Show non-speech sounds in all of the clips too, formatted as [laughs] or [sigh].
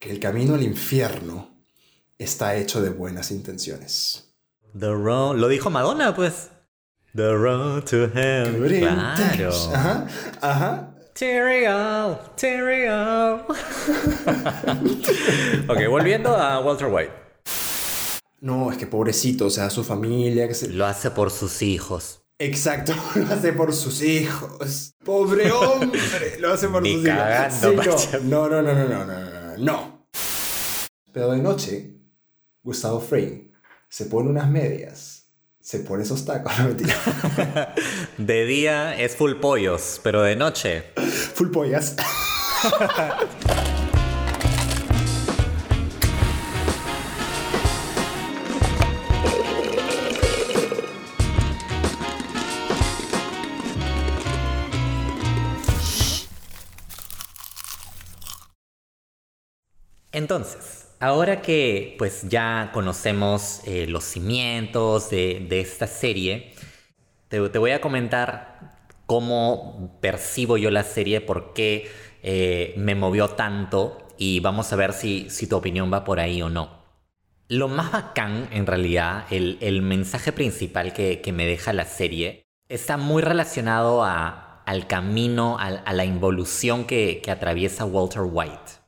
que el camino al infierno está hecho de buenas intenciones. The road. Lo dijo Madonna, pues. The road to hell. Claro. Ajá, ajá. Cheerio, cheerio. [laughs] ok, volviendo a Walter White. No, es que pobrecito, o sea, su familia que se... Lo hace por sus hijos. Exacto, [laughs] lo hace por sus hijos. Pobre hombre, lo hace por Ni sus cagando, hijos. Sí, no, no, no, no, no, no, no, no. Pero de noche, Gustavo Fring se pone unas medias, se pone esos tacos, [laughs] no mentira. [laughs] De día es full pollos, pero de noche. Full pollas. [laughs] Entonces, ahora que pues ya conocemos eh, los cimientos de, de esta serie, te, voy a comentar cómo percibo yo la serie, por qué eh, me movió tanto y vamos a ver si, si tu opinión va por ahí o no. Lo más bacán, en realidad, el, el mensaje principal que, que me deja la serie, está muy relacionado a, al camino, a, a la involución que, que atraviesa Walter White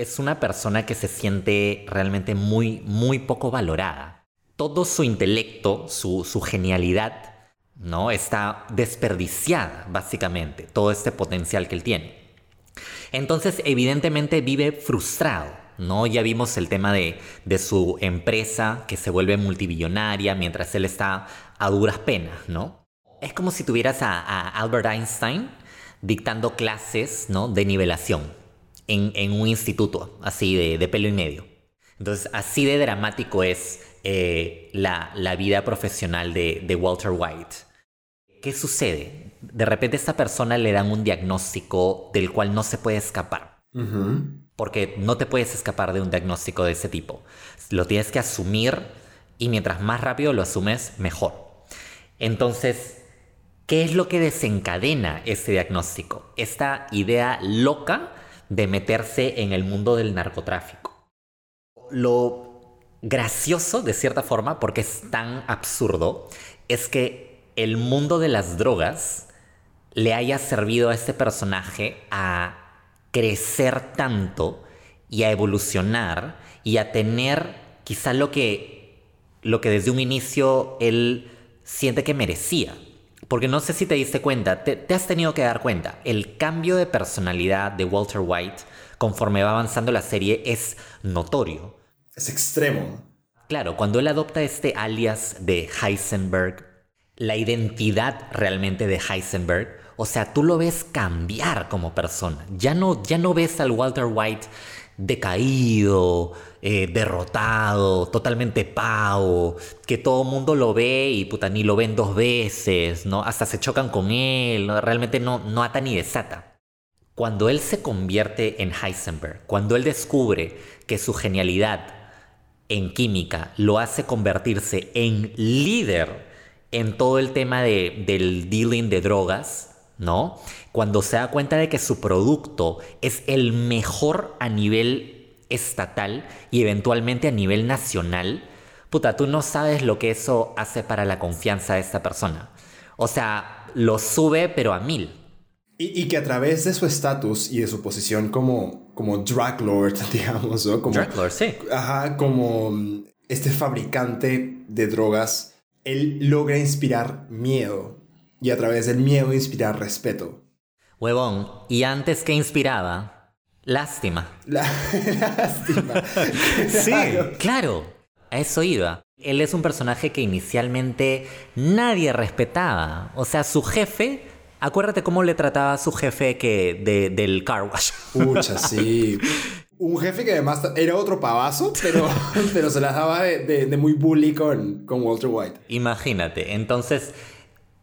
es una persona que se siente realmente muy, muy poco valorada. Todo su intelecto, su, genialidad, ¿no? Está desperdiciada, básicamente, todo este potencial que él tiene. Entonces, evidentemente vive frustrado, ¿no? Ya vimos el tema de, de su empresa que se vuelve multibillonaria mientras él está a duras penas, ¿no? Es como si tuvieras a, a Albert Einstein dictando clases, ¿no? De nivelación en, en un instituto, así de, de, pelo y medio. Entonces, así de dramático es eh, la, la, vida profesional de, de, Walter White. ¿Qué sucede? De repente a esta persona le dan un diagnóstico del cual no se puede escapar. Uh -huh. Porque no te puedes escapar de un diagnóstico de ese tipo. Lo tienes que asumir y mientras más rápido lo asumes, mejor. Entonces, ¿qué es lo que desencadena ese diagnóstico? Esta idea loca de meterse en el mundo del narcotráfico. Lo gracioso, de cierta forma, porque es tan absurdo, es que el mundo de las drogas le haya servido a este personaje a crecer tanto y a evolucionar y a tener quizá lo que, lo que desde un inicio él siente que merecía. Porque no sé si te diste cuenta, te, te, has tenido que dar cuenta, el cambio de personalidad de Walter White conforme va avanzando la serie es notorio. Es extremo. Claro, cuando él adopta este alias de Heisenberg, la identidad realmente de Heisenberg, o sea, tú lo ves cambiar como persona. Ya no, ya no ves al Walter White decaído, eh, derrotado, totalmente pavo, que todo mundo lo ve y puta, ni lo ven dos veces, ¿no? Hasta se chocan con él, ¿no? realmente no, no ata ni desata. Cuando él se convierte en Heisenberg, cuando él descubre que su genialidad en química lo hace convertirse en líder en todo el tema de, del dealing de drogas, ¿no? Cuando se da cuenta de que su producto es el mejor a nivel estatal y eventualmente a nivel nacional, puta, tú no sabes lo que eso hace para la confianza de esta persona. O sea, lo sube pero a mil. Y, y que a través de su estatus y de su posición como, como drug lord, [laughs] digamos, ¿no? Como, drug lord, sí. Ajá, como este fabricante de drogas, él logra inspirar miedo y a través del miedo inspirar respeto. Huevón, y antes que inspiraba, lástima. La, [laughs] lástima. [laughs] sí, claro, a eso iba. Él es un personaje que inicialmente nadie respetaba. O sea, su jefe, acuérdate cómo le trataba a su jefe que de, del car wash. Pucha, [laughs] sí. Un jefe que además era otro pavazo, pero, pero se las daba de, de, de muy bully con, con Walter White. Imagínate, entonces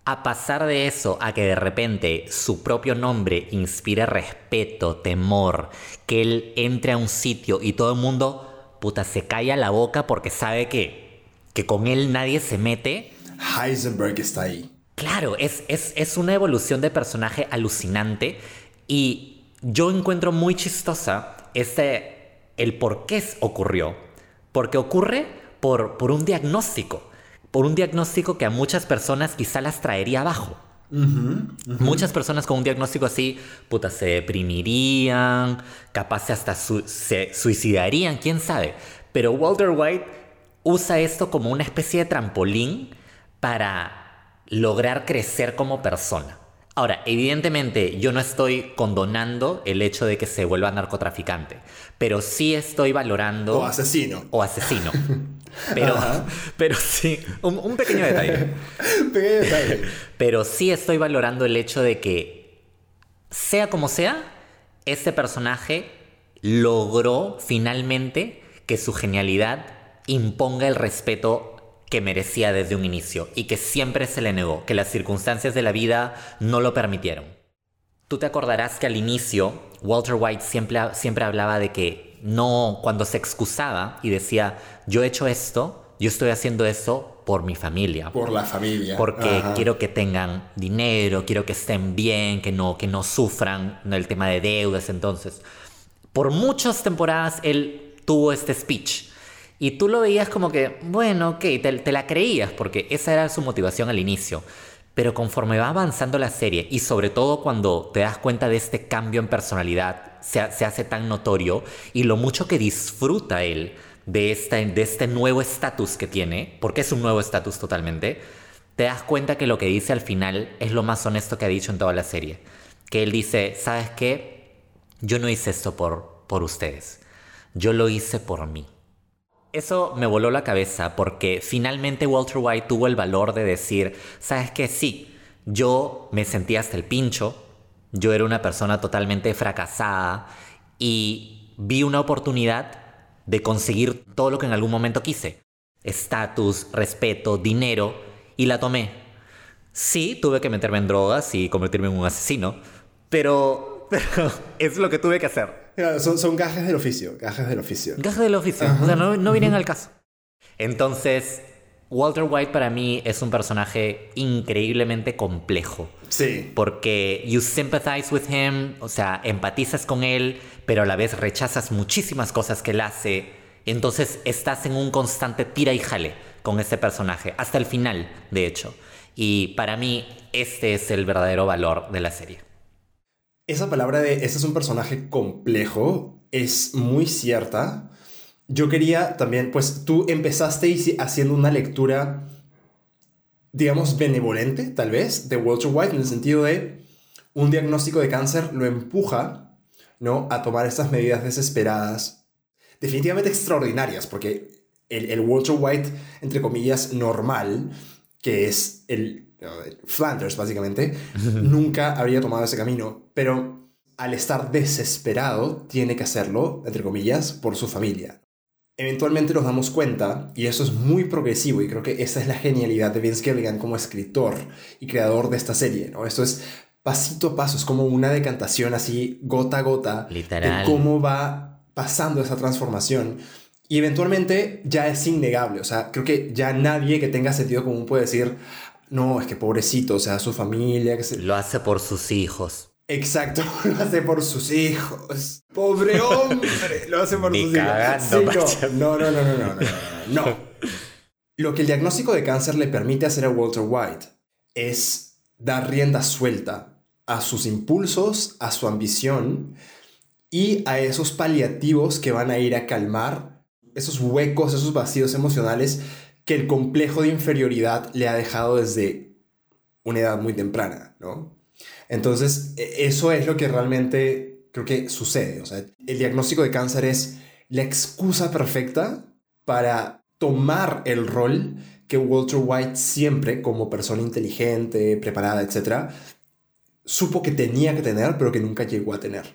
a pasar de eso a que de repente su propio nombre inspire respeto, temor, que él entre a un sitio y todo el mundo, puta, se calla la boca porque sabe que, que con él nadie se mete. Heisenberg está ahí. Claro, es, es, es una evolución de personaje alucinante y yo encuentro muy chistosa este, el por qué ocurrió. Porque ocurre por, por un diagnóstico. Por un diagnóstico que a muchas personas quizá las traería abajo. Muchas personas con un diagnóstico así, puta, se deprimirían, capaz hasta se suicidarían, quién sabe. Pero Walter White usa esto como una especie de trampolín para lograr crecer como persona. Ahora, evidentemente yo no estoy condonando el hecho de que se vuelva narcotraficante, pero sí estoy valorando... O asesino. O asesino. [laughs] Pero, pero sí, un, pequeño detalle. [laughs] pequeño detalle. Pero sí estoy valorando el hecho de que, sea como sea, este personaje logró finalmente que su genialidad imponga el respeto que merecía desde un inicio y que siempre se le negó, que las circunstancias de la vida no lo permitieron. Tú te acordarás que al inicio Walter White siempre, siempre hablaba de que no, cuando se excusaba y decía, yo he hecho esto, yo estoy haciendo esto por mi familia. Por la familia. Porque quiero que tengan dinero, quiero que estén bien, que no, que no sufran el tema de deudas. Entonces, por muchas temporadas él tuvo este speech y tú lo veías como que, bueno, ok, te, la creías, porque esa era su motivación al inicio. Pero conforme va avanzando la serie, y sobre todo cuando te das cuenta de este cambio en personalidad, se, hace tan notorio, y lo mucho que disfruta él de, esta, de este nuevo estatus que tiene, porque es un nuevo estatus totalmente, te das cuenta que lo que dice al final es lo más honesto que ha dicho en toda la serie. Que él dice, ¿sabes qué? Yo no hice esto por, por ustedes, yo lo hice por mí. Eso me voló la cabeza porque finalmente Walter White tuvo el valor de decir, sabes que sí, yo me sentía hasta el pincho, yo era una persona totalmente fracasada y vi una oportunidad de conseguir todo lo que en algún momento quise. Estatus, respeto, dinero, y la tomé. Sí, tuve que meterme en drogas y convertirme en un asesino, pero [laughs] pero es lo que tuve que hacer. Son, son gajes del oficio, gajes del oficio. Gajes del oficio, o sea, no, no vienen al caso. Entonces, Walter White para mí es un personaje increíblemente complejo. Sí. Porque you sympathize with him, o sea, empatizas con él, pero a la vez rechazas muchísimas cosas que él hace. Entonces estás en un constante tira y jale con este personaje, hasta el final, de hecho. Y para mí, este es el verdadero valor de la serie. Esa palabra de este es un personaje complejo es muy cierta. Yo quería también, pues tú empezaste haciendo una lectura, digamos, benevolente, tal vez, de Walter White, en el sentido de un diagnóstico de cáncer lo empuja, ¿no? A tomar estas medidas desesperadas, definitivamente extraordinarias, porque el, el Walter White, entre comillas, normal, que es el Flanders básicamente, nunca habría tomado ese camino, pero al estar desesperado tiene que hacerlo, entre comillas, por su familia. Eventualmente nos damos cuenta, y eso es muy progresivo, y creo que esa es la genialidad de Vince Gilligan como escritor y creador de esta serie, ¿no? Esto es pasito a paso, es como una decantación así, gota a gota, Literal. de cómo va pasando esa transformación. Y eventualmente ya es innegable, o sea, creo que ya nadie que tenga sentido común puede decir, no, es que pobrecito, o sea, su familia. Que Lo hace por sus hijos. Exacto, [laughs] lo hace por sus hijos. Pobre hombre, lo hace por sus hijos. no, no, no, no, no, no, no, no. Lo que el diagnóstico de cáncer le permite hacer a Walter White es dar rienda suelta a sus impulsos, a su ambición y a esos paliativos que van a ir a calmar esos huecos, esos vacíos emocionales que el complejo de inferioridad le ha dejado desde una edad muy temprana, ¿no? Entonces, e, eso es lo que realmente creo que sucede. O sea, el diagnóstico de cáncer es la excusa perfecta para tomar el rol que Walter White siempre, como persona inteligente, preparada, etc., supo que tenía que tener, pero que nunca llegó a tener.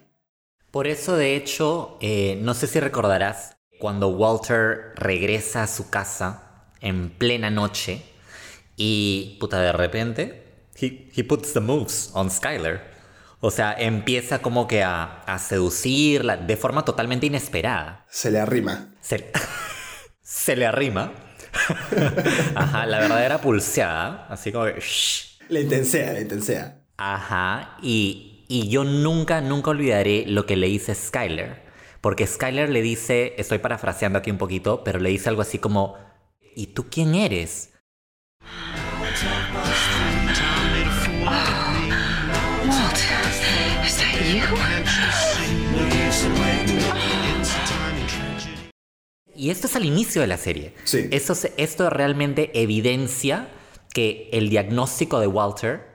Por eso, de hecho, eh, no sé si recordarás, cuando Walter regresa a su casa en plena noche y puta de repente he, puts the moves on Skyler. O sea, empieza como que a, a seducirla de forma totalmente inesperada. Se le arrima. Se, [laughs] se le arrima. [laughs] Ajá, la verdadera pulseada. Así como que... La intensea, la intensea. Ajá, y, y yo nunca, nunca olvidaré lo que le hice Skyler. Porque Skyler le dice, estoy parafraseando aquí un poquito, pero le dice algo así como, ¿y tú quién eres? Y esto es al inicio de la serie. Sí. Esto, esto realmente evidencia que el diagnóstico de Walter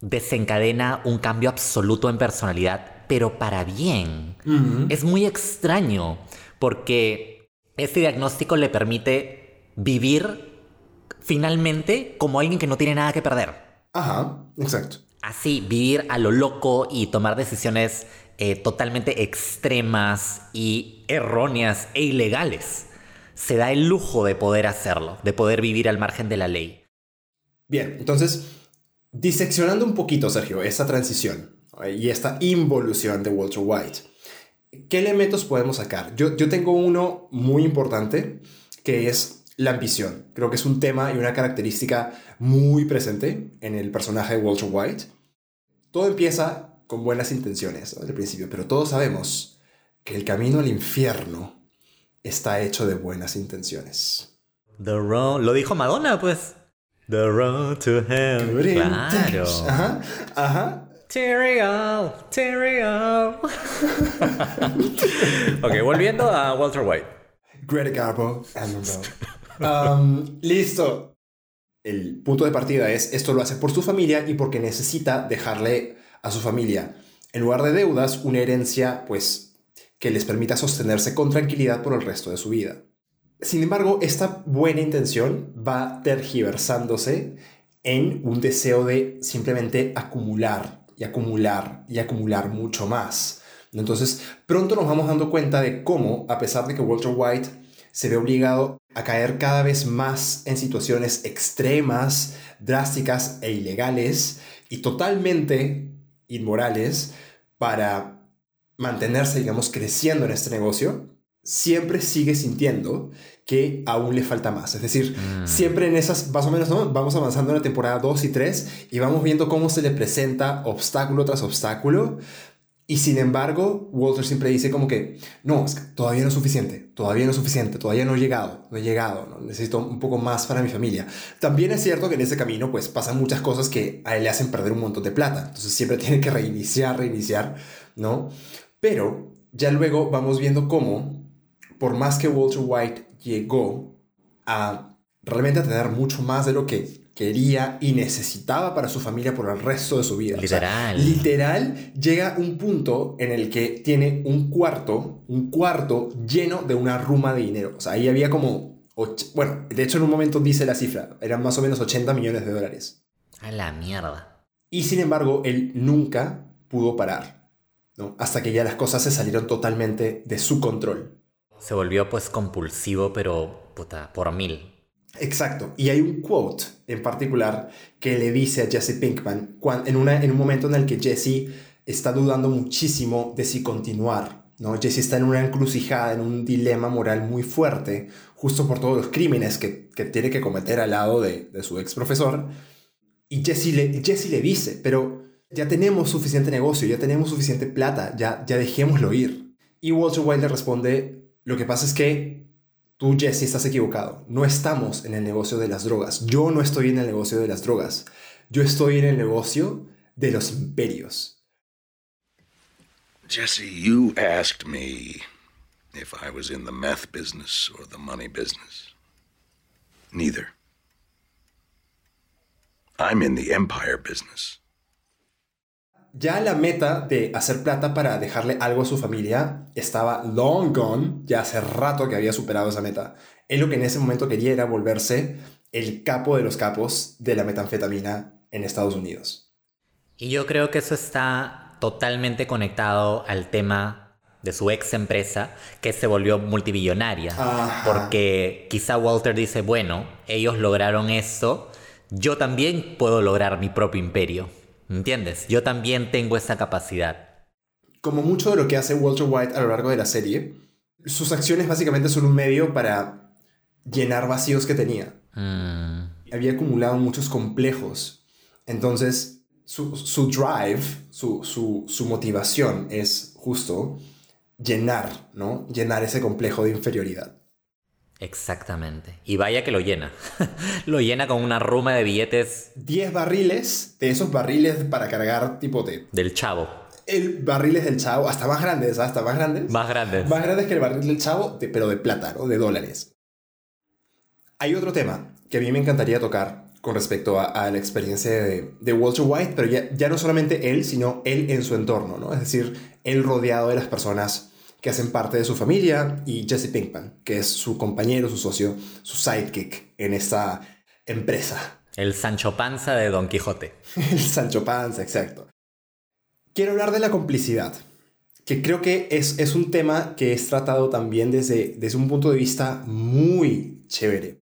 desencadena un cambio absoluto en personalidad, pero para bien. Es muy extraño porque este diagnóstico le permite vivir finalmente como alguien que no tiene nada que perder. Ajá, exacto. Así, vivir a lo loco y tomar decisiones eh, totalmente extremas y erróneas e ilegales. Se da el lujo de poder hacerlo, de poder vivir al margen de la ley. Bien, entonces, diseccionando un poquito, Sergio, esta transición ¿eh? y esta involución de Walter White, ¿qué elementos podemos sacar? Yo, yo tengo uno muy importante que es la ambición. Creo que es un tema y una característica muy presente en el personaje de Walter White. Todo empieza con buenas intenciones al principio, pero todos sabemos que el camino al infierno está hecho de buenas intenciones. The road, lo dijo Madonna, pues. The road to hell. Claro. Ajá, ajá. Cheerio, cheerio. [laughs] ok, volviendo a Walter White. Greta Garbo and Monroe. [laughs] Listo. El punto de partida es, esto lo hace por su familia y porque necesita dejarle a su familia, en lugar de deudas, una herencia, pues, que les permita sostenerse con tranquilidad por el resto de su vida. Sin embargo, esta buena intención va tergiversándose en un deseo de simplemente acumular y acumular y acumular mucho más. Entonces, pronto nos vamos dando cuenta de cómo, a pesar de que Walter White se ve obligado a caer cada vez más en situaciones extremas, drásticas e ilegales y totalmente inmorales para mantenerse, digamos, creciendo en este negocio, siempre sigue sintiendo que aún le falta más. Es decir, Mm. siempre en esas, más o menos, ¿no? vamos avanzando en la temporada 2 y 3 y vamos viendo cómo se le presenta obstáculo tras obstáculo. Y sin embargo, Walter siempre dice como que, no, es que todavía no es suficiente, todavía no es suficiente, todavía no he llegado, no he llegado, necesito un poco más para mi familia. También es cierto que en ese camino pues pasan muchas cosas que a él le hacen perder un montón de plata, entonces siempre [laughs] tiene que reiniciar, reiniciar, ¿no? Pero ya luego vamos viendo cómo, por más que Walter White llegó a realmente a tener mucho más de lo que quería y necesitaba para su familia por el resto de su vida. O sea, Literal. literal, llega un punto en el que tiene un cuarto, un cuarto lleno de una ruma de dinero. O sea, ahí había como, bueno, de hecho en un momento dice la cifra, eran más o menos 80 millones de dólares. A la mierda. Y sin embargo, él nunca pudo parar, ¿no? Hasta que ya las cosas se salieron totalmente de su control. Se volvió pues compulsivo, pero puta, por mil. Exacto. Y hay un quote en particular que le dice a Jesse Pinkman en, una, en un momento en el que Jesse está dudando muchísimo de si continuar. ¿no? Jesse está en una encrucijada, en un dilema moral muy fuerte, justo por todos los crímenes que, que tiene que cometer al lado de, de su ex profesor. Y Jesse le, Jesse le dice, pero ya tenemos suficiente negocio, ya tenemos suficiente plata, ya, ya dejémoslo ir. Y Walter White le responde, lo que pasa es que tú, Jesse, estás equivocado. No estamos en el negocio de las drogas. Yo no estoy en el negocio de las drogas. Yo estoy en el negocio de los imperios. Jesse, you asked me if I was in the meth business or the money business. Neither. I'm in the empire business. Ya la meta de hacer plata para dejarle algo a su familia estaba long gone, ya hace rato que había superado esa meta. Él lo que en ese momento quería era volverse el capo de los capos de la metanfetamina en Estados Unidos. Y yo creo que eso está totalmente conectado al tema de su ex empresa que se volvió multibillonaria. Ajá. Porque quizá Walter dice, bueno, ellos lograron esto, yo también puedo lograr mi propio imperio. ¿Entiendes? Yo también tengo esa capacidad. Como mucho de lo que hace Walter White a lo largo de la serie, sus acciones básicamente son un medio para llenar vacíos que tenía. Mm, había acumulado muchos complejos. Entonces, su, su drive, su, su, su motivación es justo llenar, ¿no? Llenar ese complejo de inferioridad. Exactamente. Y vaya que lo llena. [laughs] lo llena con una ruma de billetes. 10 barriles, de esos barriles para cargar tipo de... Del chavo. El barriles del chavo, hasta más grandes, hasta más grandes. Más grandes. Más grandes que el barril del chavo, pero de plata, ¿no? De dólares. Hay otro tema que a mí me encantaría tocar con respecto a, la experiencia de, de, Walter White, pero ya, ya no solamente él, sino él en su entorno, ¿no? Es decir, él rodeado de las personas que hacen parte de su familia, y Jesse Pinkman, que es su compañero, su socio, su sidekick en esta empresa. El Sancho Panza de Don Quijote. [laughs] El Sancho Panza, exacto. Quiero hablar de la complicidad, que creo que es, es un tema que es tratado también desde, desde un punto de vista muy chévere.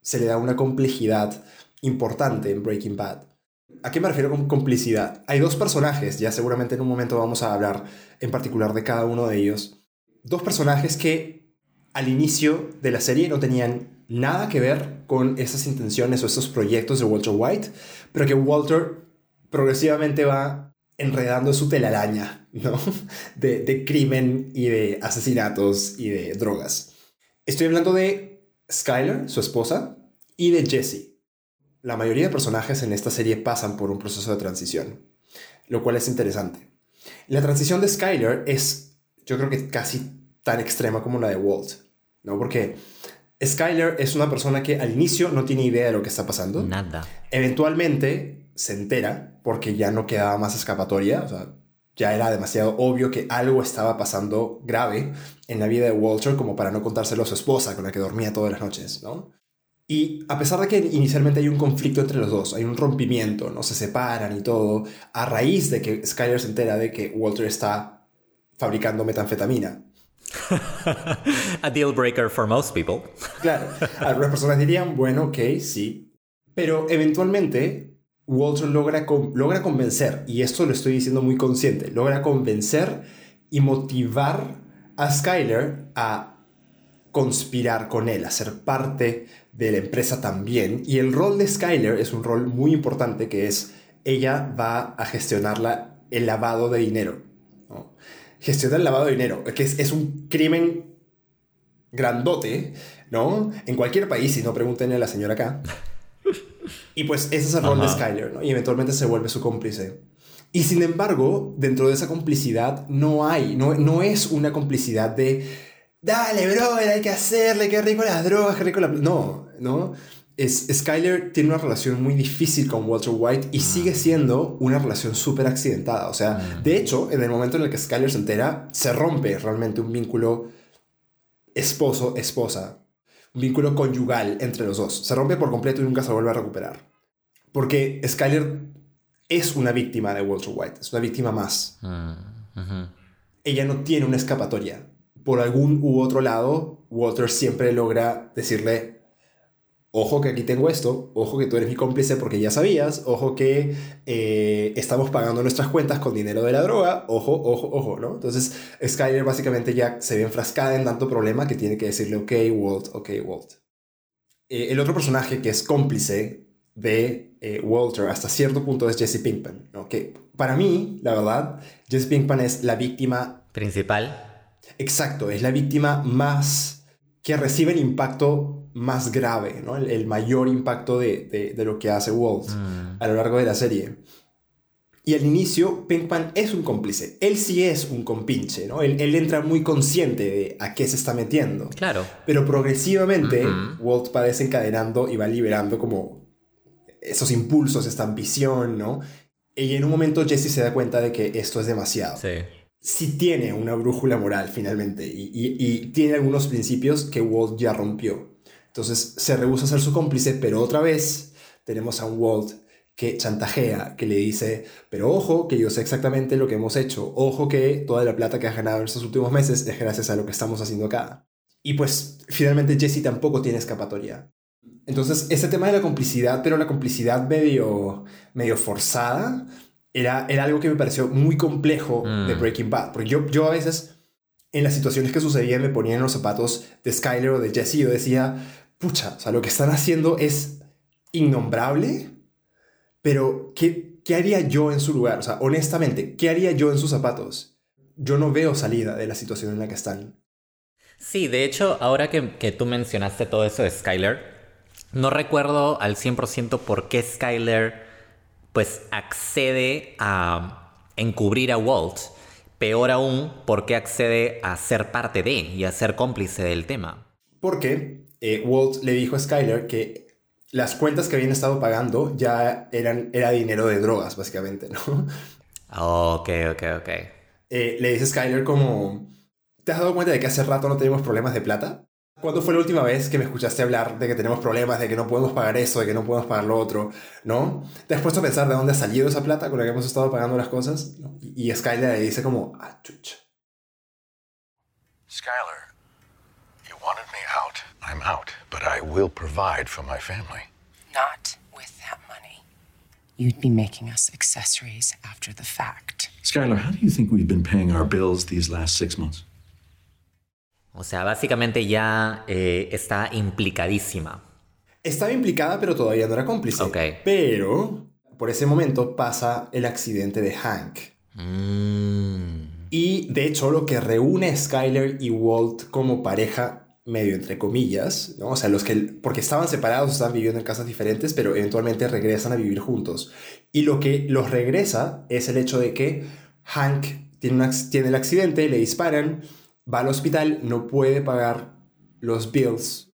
Se le da una complejidad importante en Breaking Bad. ¿A qué me refiero con complicidad? Hay dos personajes, ya seguramente en un momento vamos a hablar en particular de cada uno de ellos, dos personajes que al inicio de la serie no tenían nada que ver con esas intenciones o esos proyectos de Walter White, pero que Walter progresivamente va enredando su telaraña, ¿no? [laughs] De, crimen y de asesinatos y de drogas. Estoy hablando de Skyler, su esposa, y de Jesse. La mayoría de personajes en esta serie pasan por un proceso de transición, lo cual es interesante. La transición de Skyler es yo creo que casi tan extrema como la de Walt, ¿no? Porque Skyler es una persona que al inicio no tiene idea de lo que está pasando. Nada. Eventualmente se entera porque ya no quedaba más escapatoria, o sea, ya era demasiado obvio que algo estaba pasando grave en la vida de Walter como para no contárselo a su esposa con la que dormía todas las noches, ¿no? Y a pesar de que inicialmente hay un conflicto entre los dos, hay un rompimiento, no se separan y todo, a raíz de que Skyler se entera de que Walter está fabricando metanfetamina. [laughs] A deal breaker for most people. Claro, algunas personas dirían, bueno, ok, sí. Pero eventualmente Walter logra, logra convencer, y esto lo estoy diciendo muy consciente, logra convencer y motivar a Skyler a conspirar con él, a ser parte de la empresa también. Y el rol de Skyler es un rol muy importante que es, ella va a gestionar el lavado de dinero. ¿No? gestiona el lavado de dinero, que es, un crimen grandote, ¿no? En cualquier país, si no pregúntenle a la señora acá. [laughs] Y pues ese es el rol de Skyler, ¿no? Y eventualmente se vuelve su cómplice. Y sin embargo, dentro de esa complicidad no hay, no, no es una complicidad de, dale, bro, hay que hacerle, qué rico las drogas, qué rico la... No, ¿no? Es, Skyler tiene una relación muy difícil con Walter White y sigue mm. siendo una relación súper accidentada. O sea, mm. de hecho, en el momento en el que Skyler se entera, se rompe realmente un vínculo esposo-esposa, un vínculo conyugal entre los dos. Se rompe por completo y nunca se vuelve a recuperar. Porque Skyler es una víctima de Walter White, es una víctima más. Mm, Ella no tiene una escapatoria. Por algún u otro lado, Walter siempre logra decirle, ojo que aquí tengo esto, ojo que tú eres mi cómplice porque ya sabías, ojo que eh, estamos pagando nuestras cuentas con dinero de la droga, ojo, ojo, ojo, ¿no? Entonces Skyler básicamente ya se ve enfrascada en tanto problema que tiene que decirle, ok, Walt, ok, Walt. Eh, el otro personaje que es cómplice de eh, Walter hasta cierto punto es Jesse Pinkman, ¿no? Que para mí, la verdad, Jesse Pinkman es la víctima... Principal. Exacto, es la víctima más que recibe el impacto más grave, ¿no? el, mayor impacto de, lo que hace Walt mm. a lo largo de la serie. Y al inicio, Pinkman es un cómplice. Él sí es un compinche, ¿no? Él, entra muy consciente de a qué se está metiendo. Claro. Pero progresivamente, Walt va desencadenando y va liberando como esos impulsos, esta ambición, ¿no? Y en un momento Jesse se da cuenta de que esto es demasiado. Sí. Sí tiene una brújula moral finalmente y, y tiene algunos principios que Walt ya rompió. Entonces se rehúsa a ser su cómplice, pero otra vez tenemos a un Walt que chantajea, que le dice, pero ojo, que yo sé exactamente lo que hemos hecho, ojo que toda la plata que has ganado en estos últimos meses es gracias a lo que estamos haciendo acá. Y pues finalmente Jesse tampoco tiene escapatoria. Entonces ese tema de la complicidad, pero la complicidad medio, medio forzada, era, era algo que me pareció muy complejo de mm. Breaking Bad, porque yo, yo a veces en las situaciones que sucedían me ponía en los zapatos de Skyler o de Jesse y yo decía, pucha, o sea, lo que están haciendo es innombrable, pero ¿qué, ¿qué haría yo en su lugar? O sea, honestamente, ¿qué haría yo en sus zapatos? yo no veo salida de la situación en la que están. Sí, de hecho, ahora que, que tú mencionaste todo eso de Skyler, no recuerdo al 100% por qué Skyler pues accede a encubrir a Walt. Peor aún, por qué accede a ser parte de y a ser cómplice del tema. Porque eh, Walt le dijo a Skyler que las cuentas que habían estado pagando ya eran era dinero de drogas, básicamente, ¿no? Ok, ok, ok. Eh, le dice Skyler como, ¿te has dado cuenta de que hace rato no tenemos problemas de plata? ¿Cuándo fue la última vez que me escuchaste hablar de que tenemos problemas, de que no podemos pagar eso, de que no podemos pagar lo otro? ¿No? ¿Te has puesto a pensar de dónde ha salido esa plata con la que hemos estado pagando las cosas? Y, y Skyler le dice como, ah, chucha. You wanted me out. I'm out, but I will provide for my family. Not with that money. You'd be making us accessories after the fact. Skylar, how do you think we've been paying our bills these last six months? O sea, básicamente ya eh, está implicadísima. Estaba implicada, pero todavía no era cómplice. Ok. Pero por ese momento pasa el accidente de Hank. Mm. Y de hecho lo que reúne a Skyler y Walt como pareja, medio entre comillas, ¿no? O sea, los que, porque estaban separados, estaban viviendo en casas diferentes, pero eventualmente regresan a vivir juntos. Y lo que los regresa es el hecho de que Hank tiene, un ac- tiene el accidente, le disparan, va al hospital, no puede pagar los bills,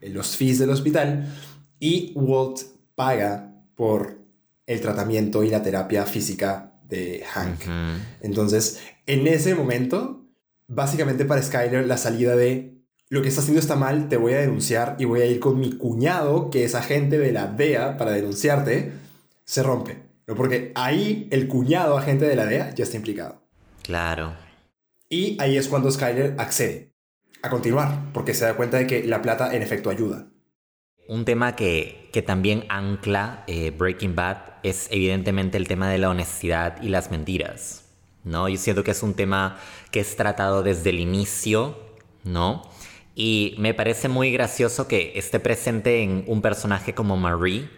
eh, los fees del hospital, y Walt paga por el tratamiento y la terapia física de Hank. Entonces, en ese momento, básicamente para Skyler, la salida de lo que está haciendo está mal, te voy a denunciar y voy a ir con mi cuñado, que es agente de la DEA, para denunciarte, se rompe. ¿no? Porque ahí el cuñado agente de la DEA ya está implicado. Claro. Y ahí es cuando Skyler accede a continuar, porque se da cuenta de que la plata en efecto ayuda. Un tema que, que también ancla eh, Breaking Bad es evidentemente el tema de la honestidad y las mentiras, ¿no? Yo siento que es un tema que es tratado desde el inicio, ¿no? Y me parece muy gracioso que esté presente en un personaje como Marie,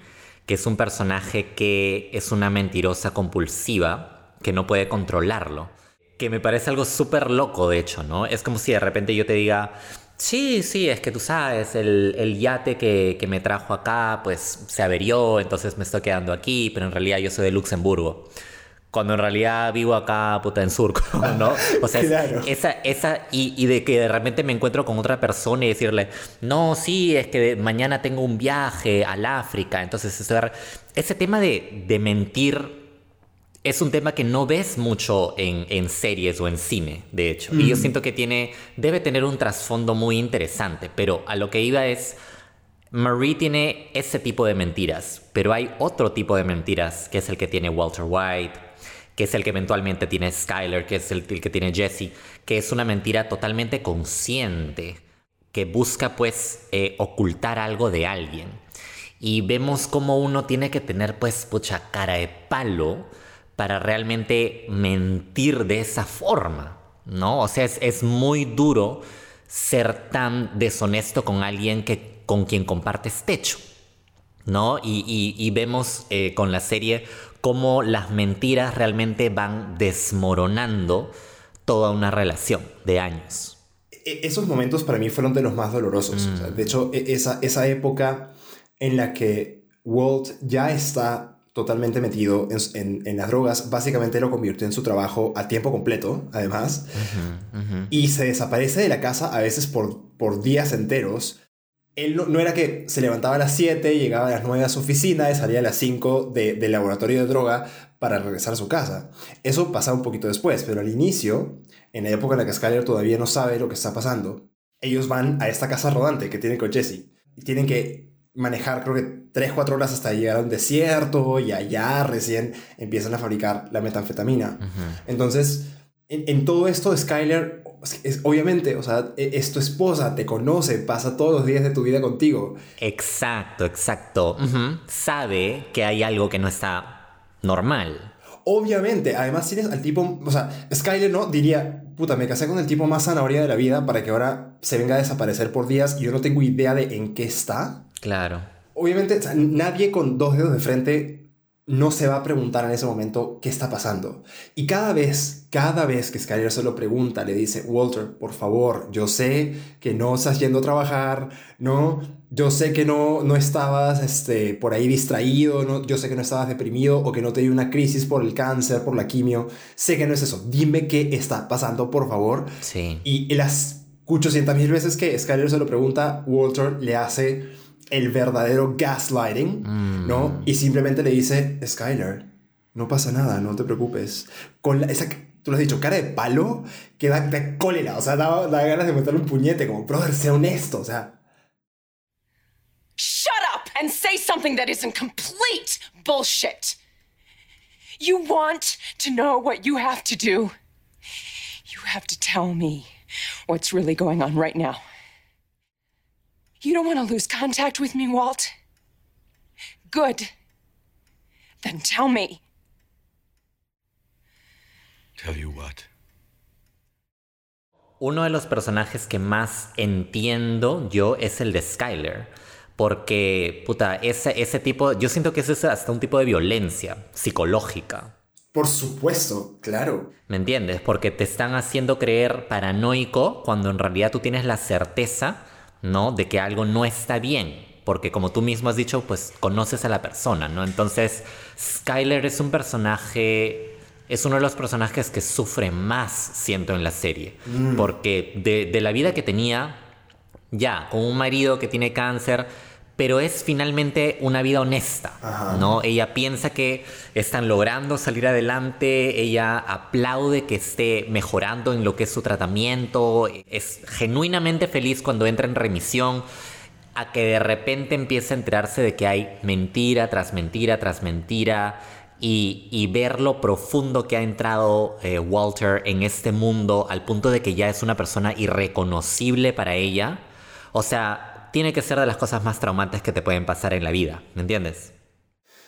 que es un personaje que es una mentirosa compulsiva, que no puede controlarlo. Que me parece algo súper loco, de hecho, ¿no? Es como si de repente yo te diga, sí, sí, es que tú sabes, el, el yate que, que me trajo acá, pues se averió, entonces me estoy quedando aquí, pero en realidad yo soy de Luxemburgo. Cuando en realidad vivo acá, puta, en Surco, [laughs] ¿no? O sea, Claro. esa, esa, y, y de que de repente me encuentro con otra persona y decirle, no, sí, es que mañana tengo un viaje al África, entonces estoy ar-". ese tema de, de mentir es un tema que no ves mucho en, en series o en cine, de hecho. Y yo siento que tiene, debe tener un trasfondo muy interesante, pero a lo que iba es, Marie tiene ese tipo de mentiras, pero hay otro tipo de mentiras, que es el que tiene Walter White, que es el que eventualmente tiene Skyler, que es el, que tiene Jesse, que es una mentira totalmente consciente, que busca pues eh, ocultar algo de alguien. Y vemos cómo uno tiene que tener pues pucha cara de palo para realmente mentir de esa forma, ¿no? O sea, es, es muy duro ser tan deshonesto con alguien que, con quien compartes techo. ¿no? Y, y- y vemos eh, con la serie cómo las mentiras realmente van desmoronando toda una relación de años. E- esos momentos para mí fueron de los más dolorosos. O sea, de hecho, e- esa, esa época en la que Walt ya está totalmente metido en, en- en las drogas, básicamente lo convirtió en su trabajo a tiempo completo, además, y se desaparece de la casa a veces por, por días enteros. Él no, no era que se levantaba a las 7, llegaba a las 9 a su oficina y salía a las 5 de- del laboratorio de droga para regresar a su casa. Eso pasaba un poquito después, pero al inicio, en la época en la que Skyler todavía no sabe lo que está pasando, ellos van a esta casa rodante que tienen con Jesse. Y tienen que manejar creo que 3-4 horas hasta llegar a un desierto y allá recién empiezan a fabricar la metanfetamina. Entonces, en, en todo esto, Skyler, es- obviamente, o sea, e- es tu esposa, te conoce, pasa todos los días de tu vida contigo. Exacto, exacto. Sabe que hay algo que no está normal. Obviamente, además tienes al tipo, o sea, Skyler no diría, puta, me casé con el tipo más zanahoria de la vida para que ahora se venga a desaparecer por días y yo no tengo idea de en qué está. Claro. Obviamente, o sea, nadie con dos dedos de frente no se va a preguntar en ese momento qué está pasando. Y cada vez, cada vez que Skyler se lo pregunta, le dice, Walter, por favor, yo sé que no estás yendo a trabajar, no, yo sé que no, no estabas este, por ahí distraído, no, yo sé que no estabas deprimido o que no te dio una crisis por el cáncer, por la quimio, sé que no es eso, dime qué está pasando, por favor. Sí. Y las 800 mil veces que Skyler se lo pregunta, Walter le hace el verdadero gaslighting, ¿no? Y simplemente le dice, Skyler, no pasa nada, no te preocupes. Con la- esa, tú lo has dicho, cara de palo, que da, da cólera, o sea, da, da ganas de meterle un puñete, como, brother, sea honesto, o sea. Shut up and say something that isn't complete bullshit. You want to know what you have to do. You have to tell me what's really going on right now. You don't want to lose contact with me, Walt? Good. Then tell me. Tell you what? Uno de los personajes que más entiendo yo es el de Skyler. Porque, puta, ese, ese tipo, yo siento que eso es hasta un tipo de violencia psicológica. Por supuesto, claro. ¿Me entiendes? Porque te están haciendo creer paranoico cuando en realidad tú tienes la certeza, ¿no? De que algo no está bien. Porque como tú mismo has dicho, pues conoces a la persona, ¿no? Entonces, Skyler es un personaje... Es uno de los personajes que sufre más, siento, en la serie. Porque de, de la vida que tenía, ya, con un marido que tiene cáncer, pero es finalmente una vida honesta, ¿no? Ella piensa que están logrando salir adelante, ella aplaude que esté mejorando en lo que es su tratamiento, es genuinamente feliz cuando entra en remisión, a que de repente empieza a enterarse de que hay mentira tras mentira tras mentira. Y, y ver lo profundo que ha entrado eh, Walter en este mundo al punto de que ya es una persona irreconocible para ella. O sea, tiene que ser de las cosas más traumantes que te pueden pasar en la vida, ¿me entiendes?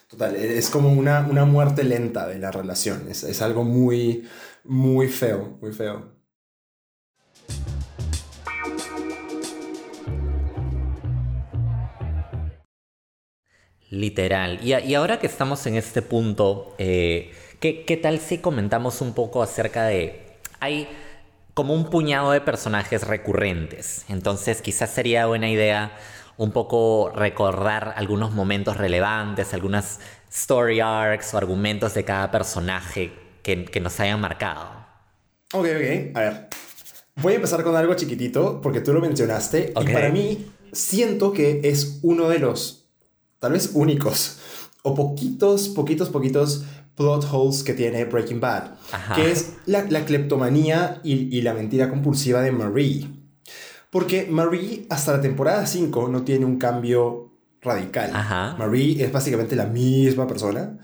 Total, es como una, una muerte lenta de la relación. Es, es algo muy, muy feo, muy feo. Literal. Y, a- y ahora que estamos en este punto, eh, ¿qué, qué tal si comentamos un poco acerca de... Hay como un puñado de personajes recurrentes. Entonces quizás sería buena idea un poco recordar algunos momentos relevantes, algunas story arcs o argumentos de cada personaje que, que nos hayan marcado. Ok, ok, a ver. Voy a empezar con algo chiquitito porque tú lo mencionaste y para mí siento que es uno de los tal vez únicos o poquitos, poquitos, poquitos plot holes que tiene Breaking Bad, Ajá. que es la, la cleptomanía y, y la mentira compulsiva de Marie. Porque Marie hasta la temporada 5 no tiene un cambio radical. Ajá. Marie es básicamente la misma persona.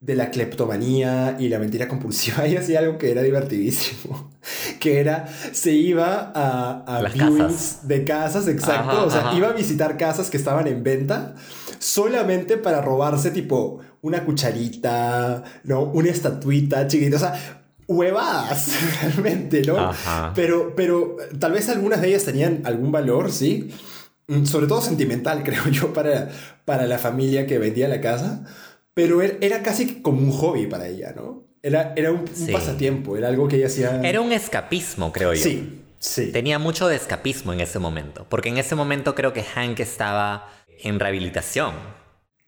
De la cleptomanía y la mentira compulsiva, [laughs] ella hacía algo que era divertidísimo. Que era, se iba a, a viewings casas. de casas, exacto. Ajá, o sea, iba a visitar casas que estaban en venta solamente para robarse, tipo, una cucharita, ¿no? Una estatuita chiquita. O sea, huevadas, [laughs] realmente, ¿no? Ajá. Pero, pero tal vez algunas de ellas tenían algún valor, ¿sí? Mm, Sobre todo sentimental, [laughs] creo yo, para, para la familia que vendía la casa. Pero er- era casi como un hobby para ella, ¿no? Era, era un, pasatiempo, era algo que ella hacía. Era un escapismo, creo yo. Sí, sí. Tenía mucho de escapismo en ese momento, porque en ese momento creo que Hank estaba en rehabilitación.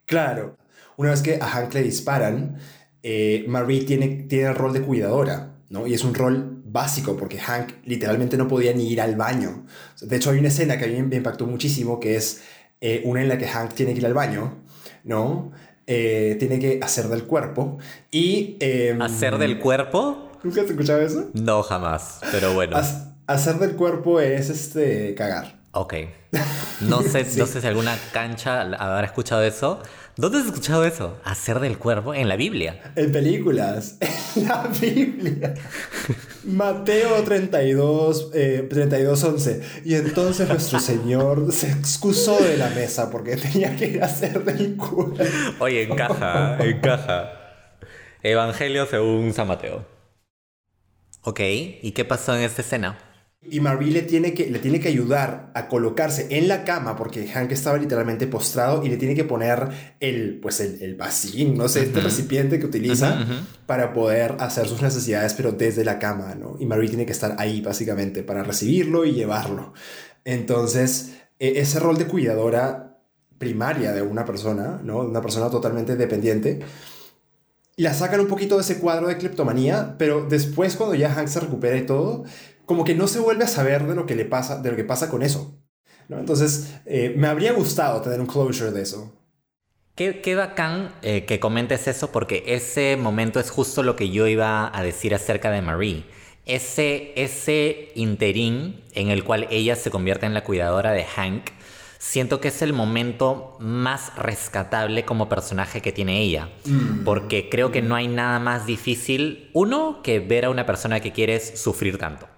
Claro. Una vez que a Hank le disparan, eh, Marie tiene, tiene el rol de cuidadora, ¿no? Y es un rol básico porque Hank literalmente no podía ni ir al baño. De hecho, hay una escena que a mí me impactó muchísimo que es eh, una en la que Hank tiene que ir al baño, ¿no? Eh, tiene que hacer del cuerpo y... em, ¿Hacer del cuerpo? ¿Nunca has escuchado eso? No, jamás. Pero bueno. Hacer del cuerpo es este cagar. Ok. No sé, [laughs] no sé si alguna cancha habrá escuchado eso. ¿Dónde has escuchado eso? Hacer del cuerpo en la Biblia. En películas, [laughs] en la Biblia. [laughs] Mateo 32, eh, 32, 11. Y entonces nuestro [laughs] Señor se excusó de la mesa porque tenía que ir a hacer del cuerpo. Oye, encaja, encaja. Evangelio según San Mateo. Ok, ¿y qué pasó en esta escena? Y Marie le tiene, que, le tiene que ayudar a colocarse en la cama porque Hank estaba literalmente postrado y le tiene que poner el, pues el, el vasín, no sé, este recipiente que utiliza para poder hacer sus necesidades, pero desde la cama, ¿no? Y Marie tiene que estar ahí básicamente para recibirlo y llevarlo. Entonces, e, ese rol de cuidadora primaria de una persona, ¿no? Una persona totalmente dependiente la sacan un poquito de ese cuadro de cleptomanía, pero después cuando ya Hank se recupera y todo, como que no se vuelve a saber de lo que le pasa, de lo que pasa con eso. ¿no? Entonces, eh, me habría gustado tener un closure de eso. Qué, qué bacán eh, que comentes eso porque ese momento es justo lo que yo iba a decir acerca de Marie. Ese, ese interín en el cual ella se convierte en la cuidadora de Hank siento que es el momento más rescatable como personaje que tiene ella. Mm. Porque creo que no hay nada más difícil, uno, que ver a una persona que quieres sufrir tanto.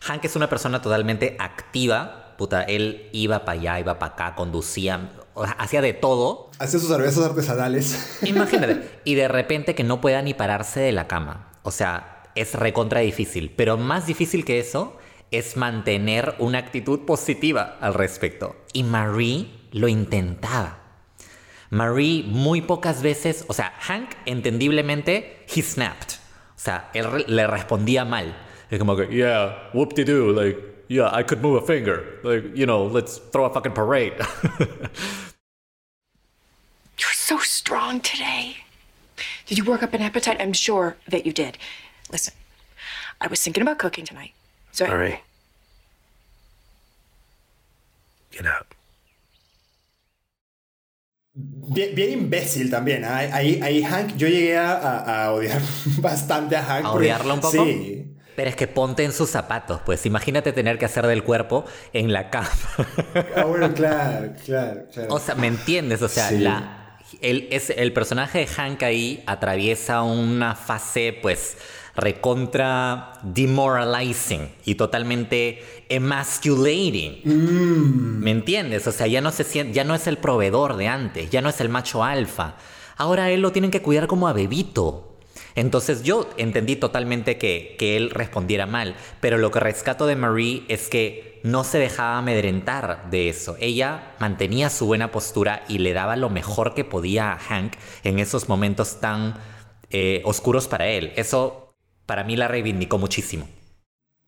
Hank es una persona totalmente activa. Puta, él iba para allá, iba para acá, conducía, hacía de todo. Hacía sus cervezas artesanales. Imagínate. [laughs] y de repente que no pueda ni pararse de la cama. O sea, es recontra difícil. Pero más difícil que eso es mantener una actitud positiva al respecto. Y Marie lo intentaba. Marie muy pocas veces, o sea, Hank entendiblemente, he snapped. O sea, él le respondía mal. Es como que, yeah, whoop de doo, like, yeah, I could move a finger. Like, you know, let's throw a fucking parade. [laughs] You're so strong today. Did you work up an appetite? I'm sure that you did. Listen, I was thinking about cooking tonight. Sorry. Get out. Bien, bien, imbécil también. ¿ah? Ahí, ahí Hank, yo llegué a, a, odiar [laughs] bastante a Hank. ¿A odiarlo un poco? Sí. Pero es que ponte en sus zapatos, pues imagínate tener que hacer del cuerpo en la cama. [laughs] Ah, bueno, claro, claro, claro. O sea, ¿me entiendes? O sea, la, el, es, el personaje de Hank ahí atraviesa una fase, pues, recontra demoralizing y totalmente emasculating. Mm. ¿Me entiendes? O sea, ya no, se siente, ya no es el proveedor de antes, ya no es el macho alfa. Ahora él lo tienen que cuidar como a bebito. Entonces yo entendí totalmente que, que él respondiera mal, pero lo que rescato de Marie es que no se dejaba amedrentar de eso. Ella mantenía su buena postura y le daba lo mejor que podía a Hank en esos momentos tan eh, oscuros para él. Eso para mí la reivindicó muchísimo.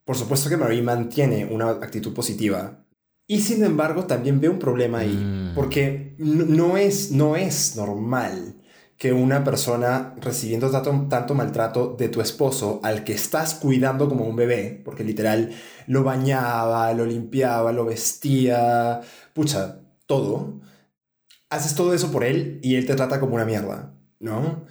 Por supuesto que Marie mantiene una actitud positiva. Y sin embargo, también veo un problema ahí. Mm. Porque no es, no es normal que una persona recibiendo tanto, tanto, maltrato de tu esposo al que estás cuidando como un bebé, porque literal lo bañaba, lo limpiaba, lo vestía, pucha, todo, haces todo eso por él y él te trata como una mierda, ¿no?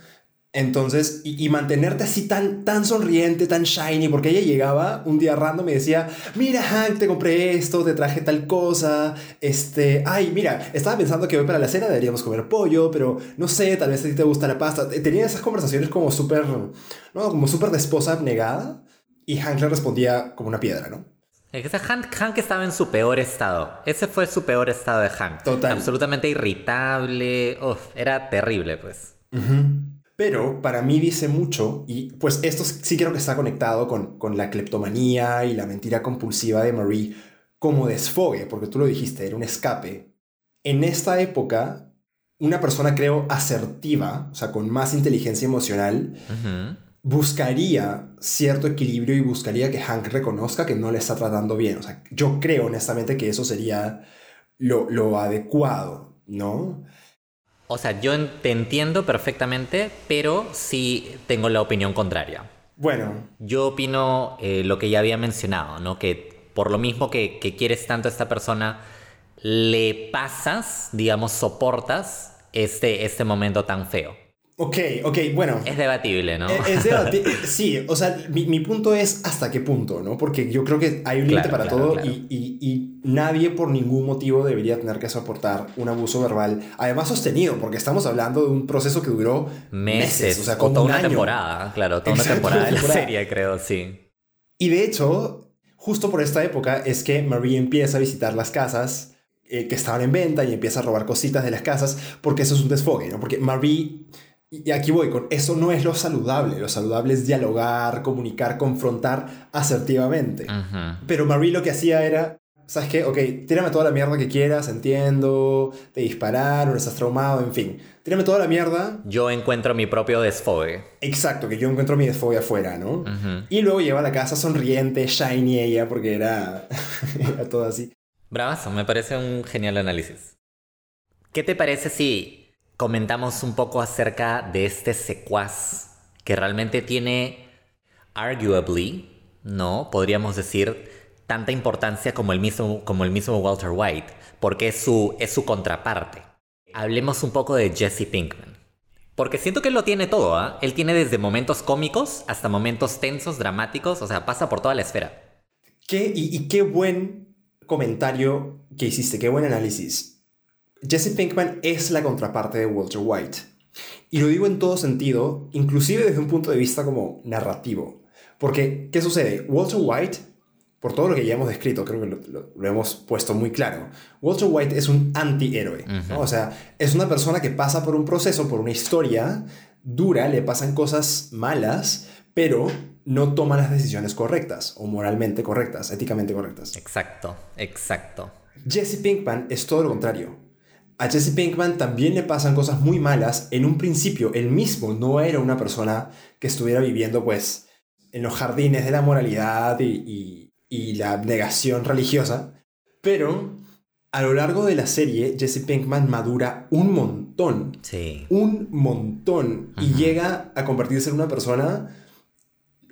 Entonces, y, mantenerte así tan, tan sonriente, tan shiny, porque ella llegaba un día random y decía, mira Hank, te compré esto, te traje tal cosa, este, ay, mira, estaba pensando que hoy para la cena deberíamos comer pollo, pero no sé, tal vez a ti te gusta la pasta. Tenía esas conversaciones como súper, ¿no? Como súper de esposa abnegada, y Hank le respondía como una piedra, ¿no? Hank, Hank estaba en su peor estado. Ese fue su peor estado de Hank. Total. Absolutamente irritable. Uf, era terrible, pues. Pero para mí dice mucho, y pues esto sí creo que está conectado con, con la cleptomanía y la mentira compulsiva de Marie como desfogue, porque tú lo dijiste, era un escape. En esta época, una persona creo asertiva, o sea, con más inteligencia emocional, buscaría cierto equilibrio y buscaría que Hank reconozca que no le está tratando bien. O sea, yo creo honestamente que eso sería lo, lo adecuado, ¿no? O sea, yo te entiendo perfectamente, pero sí tengo la opinión contraria. Bueno. Yo opino eh, lo que ya había mencionado, ¿no? Que por lo mismo que, que quieres tanto a esta persona, le pasas, digamos, soportas este, este momento tan feo. Ok, ok, bueno. Es debatible, ¿no? Es, debatible. [laughs] sí, o sea, mi, punto es hasta qué punto, ¿no? Porque yo creo que hay un límite para todo Y, y, nadie por ningún motivo debería tener que soportar un abuso verbal, además sostenido, porque estamos hablando de un proceso que duró meses, o sea, como toda una temporada, claro, toda una temporada de la serie, creo, sí. Y de hecho, justo por esta época es que Marie empieza a visitar las casas eh, que estaban en venta y empieza a robar cositas de las casas, porque eso es un desfogue, ¿no? Porque Marie Y aquí voy con, eso no es lo saludable. Lo saludable es dialogar, comunicar, confrontar asertivamente. Pero Marie lo que hacía era, ¿sabes qué? Ok, tírame toda la mierda que quieras, entiendo, te dispararon, estás traumado, en fin. Tírame toda la mierda. Yo encuentro mi propio desfogue. Exacto, que yo encuentro mi desfogue afuera, ¿no? Y luego lleva a la casa sonriente, shiny ella, porque era, [laughs] era todo así. Bravazo, me parece un genial análisis. ¿Qué te parece si comentamos un poco acerca de este secuaz que realmente tiene, arguably, ¿no? Podríamos decir, tanta importancia como el mismo, como el mismo Walter White, porque es su, es su contraparte. Hablemos un poco de Jesse Pinkman. Porque siento que él lo tiene todo, ¿ah? Él tiene desde momentos cómicos hasta momentos tensos, dramáticos, o sea, pasa por toda la esfera. ¿Qué, y, y qué buen comentario que hiciste, qué buen análisis. Jesse Pinkman es la contraparte de Walter White. Y lo digo en todo sentido, inclusive desde un punto de vista como narrativo. Porque, ¿qué sucede? Walter White, por todo lo que ya hemos descrito, creo que lo, hemos puesto muy claro, Walter White es un antihéroe. O sea, es una persona que pasa por un proceso, por una historia dura, le pasan cosas malas, pero no toma las decisiones correctas o moralmente correctas, éticamente correctas. Exacto, exacto. Jesse Pinkman es todo lo contrario a Jesse Pinkman también le pasan cosas muy malas. En un principio, él mismo no era una persona que estuviera viviendo, pues, en los jardines de la moralidad y, la negación religiosa. Pero a lo largo de la serie, Jesse Pinkman madura un montón. Sí. Un montón. Y llega a convertirse en una persona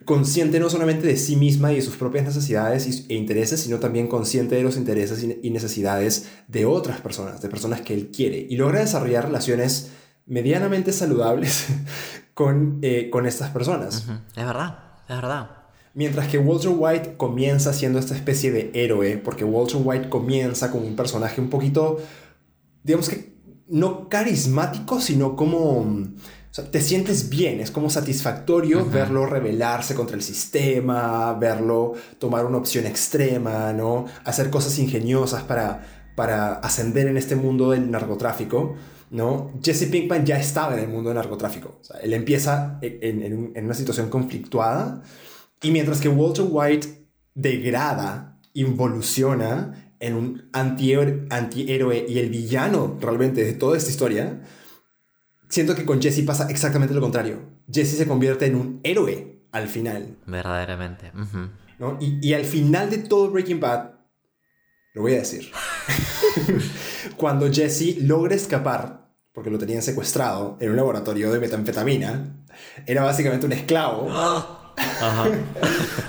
consciente no solamente de sí misma y de sus propias necesidades e intereses, sino también consciente de los intereses y necesidades de otras personas, de personas que él quiere, y logra desarrollar relaciones medianamente saludables [laughs] con, eh, con estas personas. Es verdad, es verdad. Mientras que Walter White comienza siendo esta especie de héroe, porque Walter White comienza como un personaje un poquito, digamos que no carismático, sino como o sea, te sientes bien, es como satisfactorio verlo rebelarse contra el sistema, verlo tomar una opción extrema, ¿no? Hacer cosas ingeniosas para, para ascender en este mundo del narcotráfico, ¿no? Jesse Pinkman ya estaba en el mundo del narcotráfico. O sea, él empieza en, en una situación conflictuada y mientras que Walter White degrada, involuciona en un antihéroe y el villano realmente de toda esta historia, siento que con Jesse pasa exactamente lo contrario. Jesse se convierte en un héroe al final. Verdaderamente. ¿no? y, y, al final de todo Breaking Bad, lo voy a decir, [laughs] cuando Jesse logra escapar, porque lo tenían secuestrado en un laboratorio de metanfetamina, era básicamente un esclavo. [gasps] Ajá.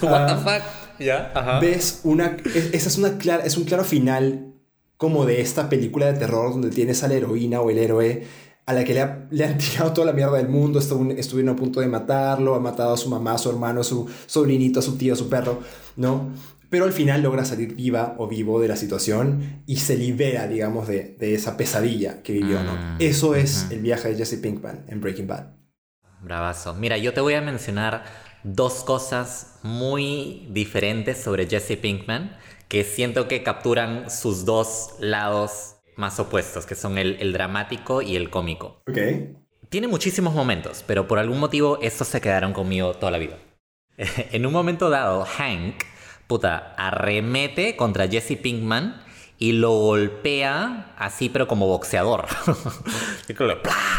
What the fuck? ¿Ya? Ves una. Esa es, una clara, es un claro final como de esta película de terror donde tienes a la heroína o el héroe a la que le, han [laughs] tirado toda la mierda del mundo, estuvieron a punto de matarlo, ha matado a su mamá, a su hermano, a su sobrinito, a su tío, a su perro, ¿no? Pero al final logra salir viva o vivo de la situación y se libera, digamos, de, esa pesadilla que vivió, ¿no? Mm, Eso es el viaje de Jesse Pinkman en Breaking Bad. Bravazo. Mira, yo te voy a mencionar dos cosas muy diferentes sobre Jesse Pinkman que siento que capturan sus dos lados más opuestos, que son el, dramático y el cómico. Ok. Tiene muchísimos momentos, pero por algún motivo estos se quedaron conmigo toda la vida. [laughs] en un momento dado, Hank, puta, arremete contra Jesse Pinkman y lo golpea así, pero como boxeador. [laughs] bla,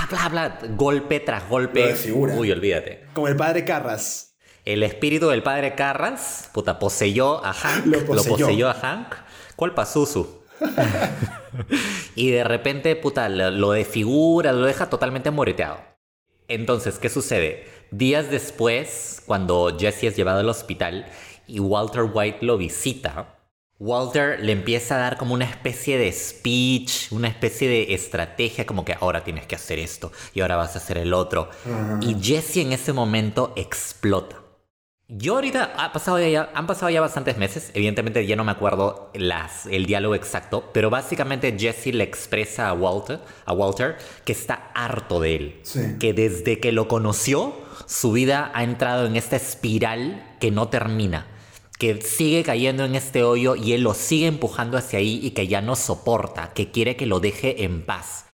bla, bla, golpe tras golpe. Uy, olvídate. Como el padre Carras. El espíritu del padre Carras, puta, poseyó a Hank. Lo poseyó, a Hank. ¿Cuál Pazuzu? [laughs] [laughs] y de repente, puta, lo desfigura, lo deja totalmente moreteado. Entonces, ¿qué sucede? Días después, cuando Jesse es llevado al hospital y Walter White lo visita, Walter le empieza a dar como una especie de speech, una especie de estrategia, como que ahora tienes que hacer esto y ahora vas a hacer el otro. Y Jesse en ese momento explota. Yo ahorita ha pasado ya, han pasado ya bastantes meses, evidentemente ya no me acuerdo las, el diálogo exacto, pero básicamente Jesse le expresa a Walter, a Walter que está harto de él, que desde que lo conoció su vida ha entrado en esta espiral que no termina, que sigue cayendo en este hoyo y él lo sigue empujando hacia ahí y que ya no soporta, que quiere que lo deje en paz.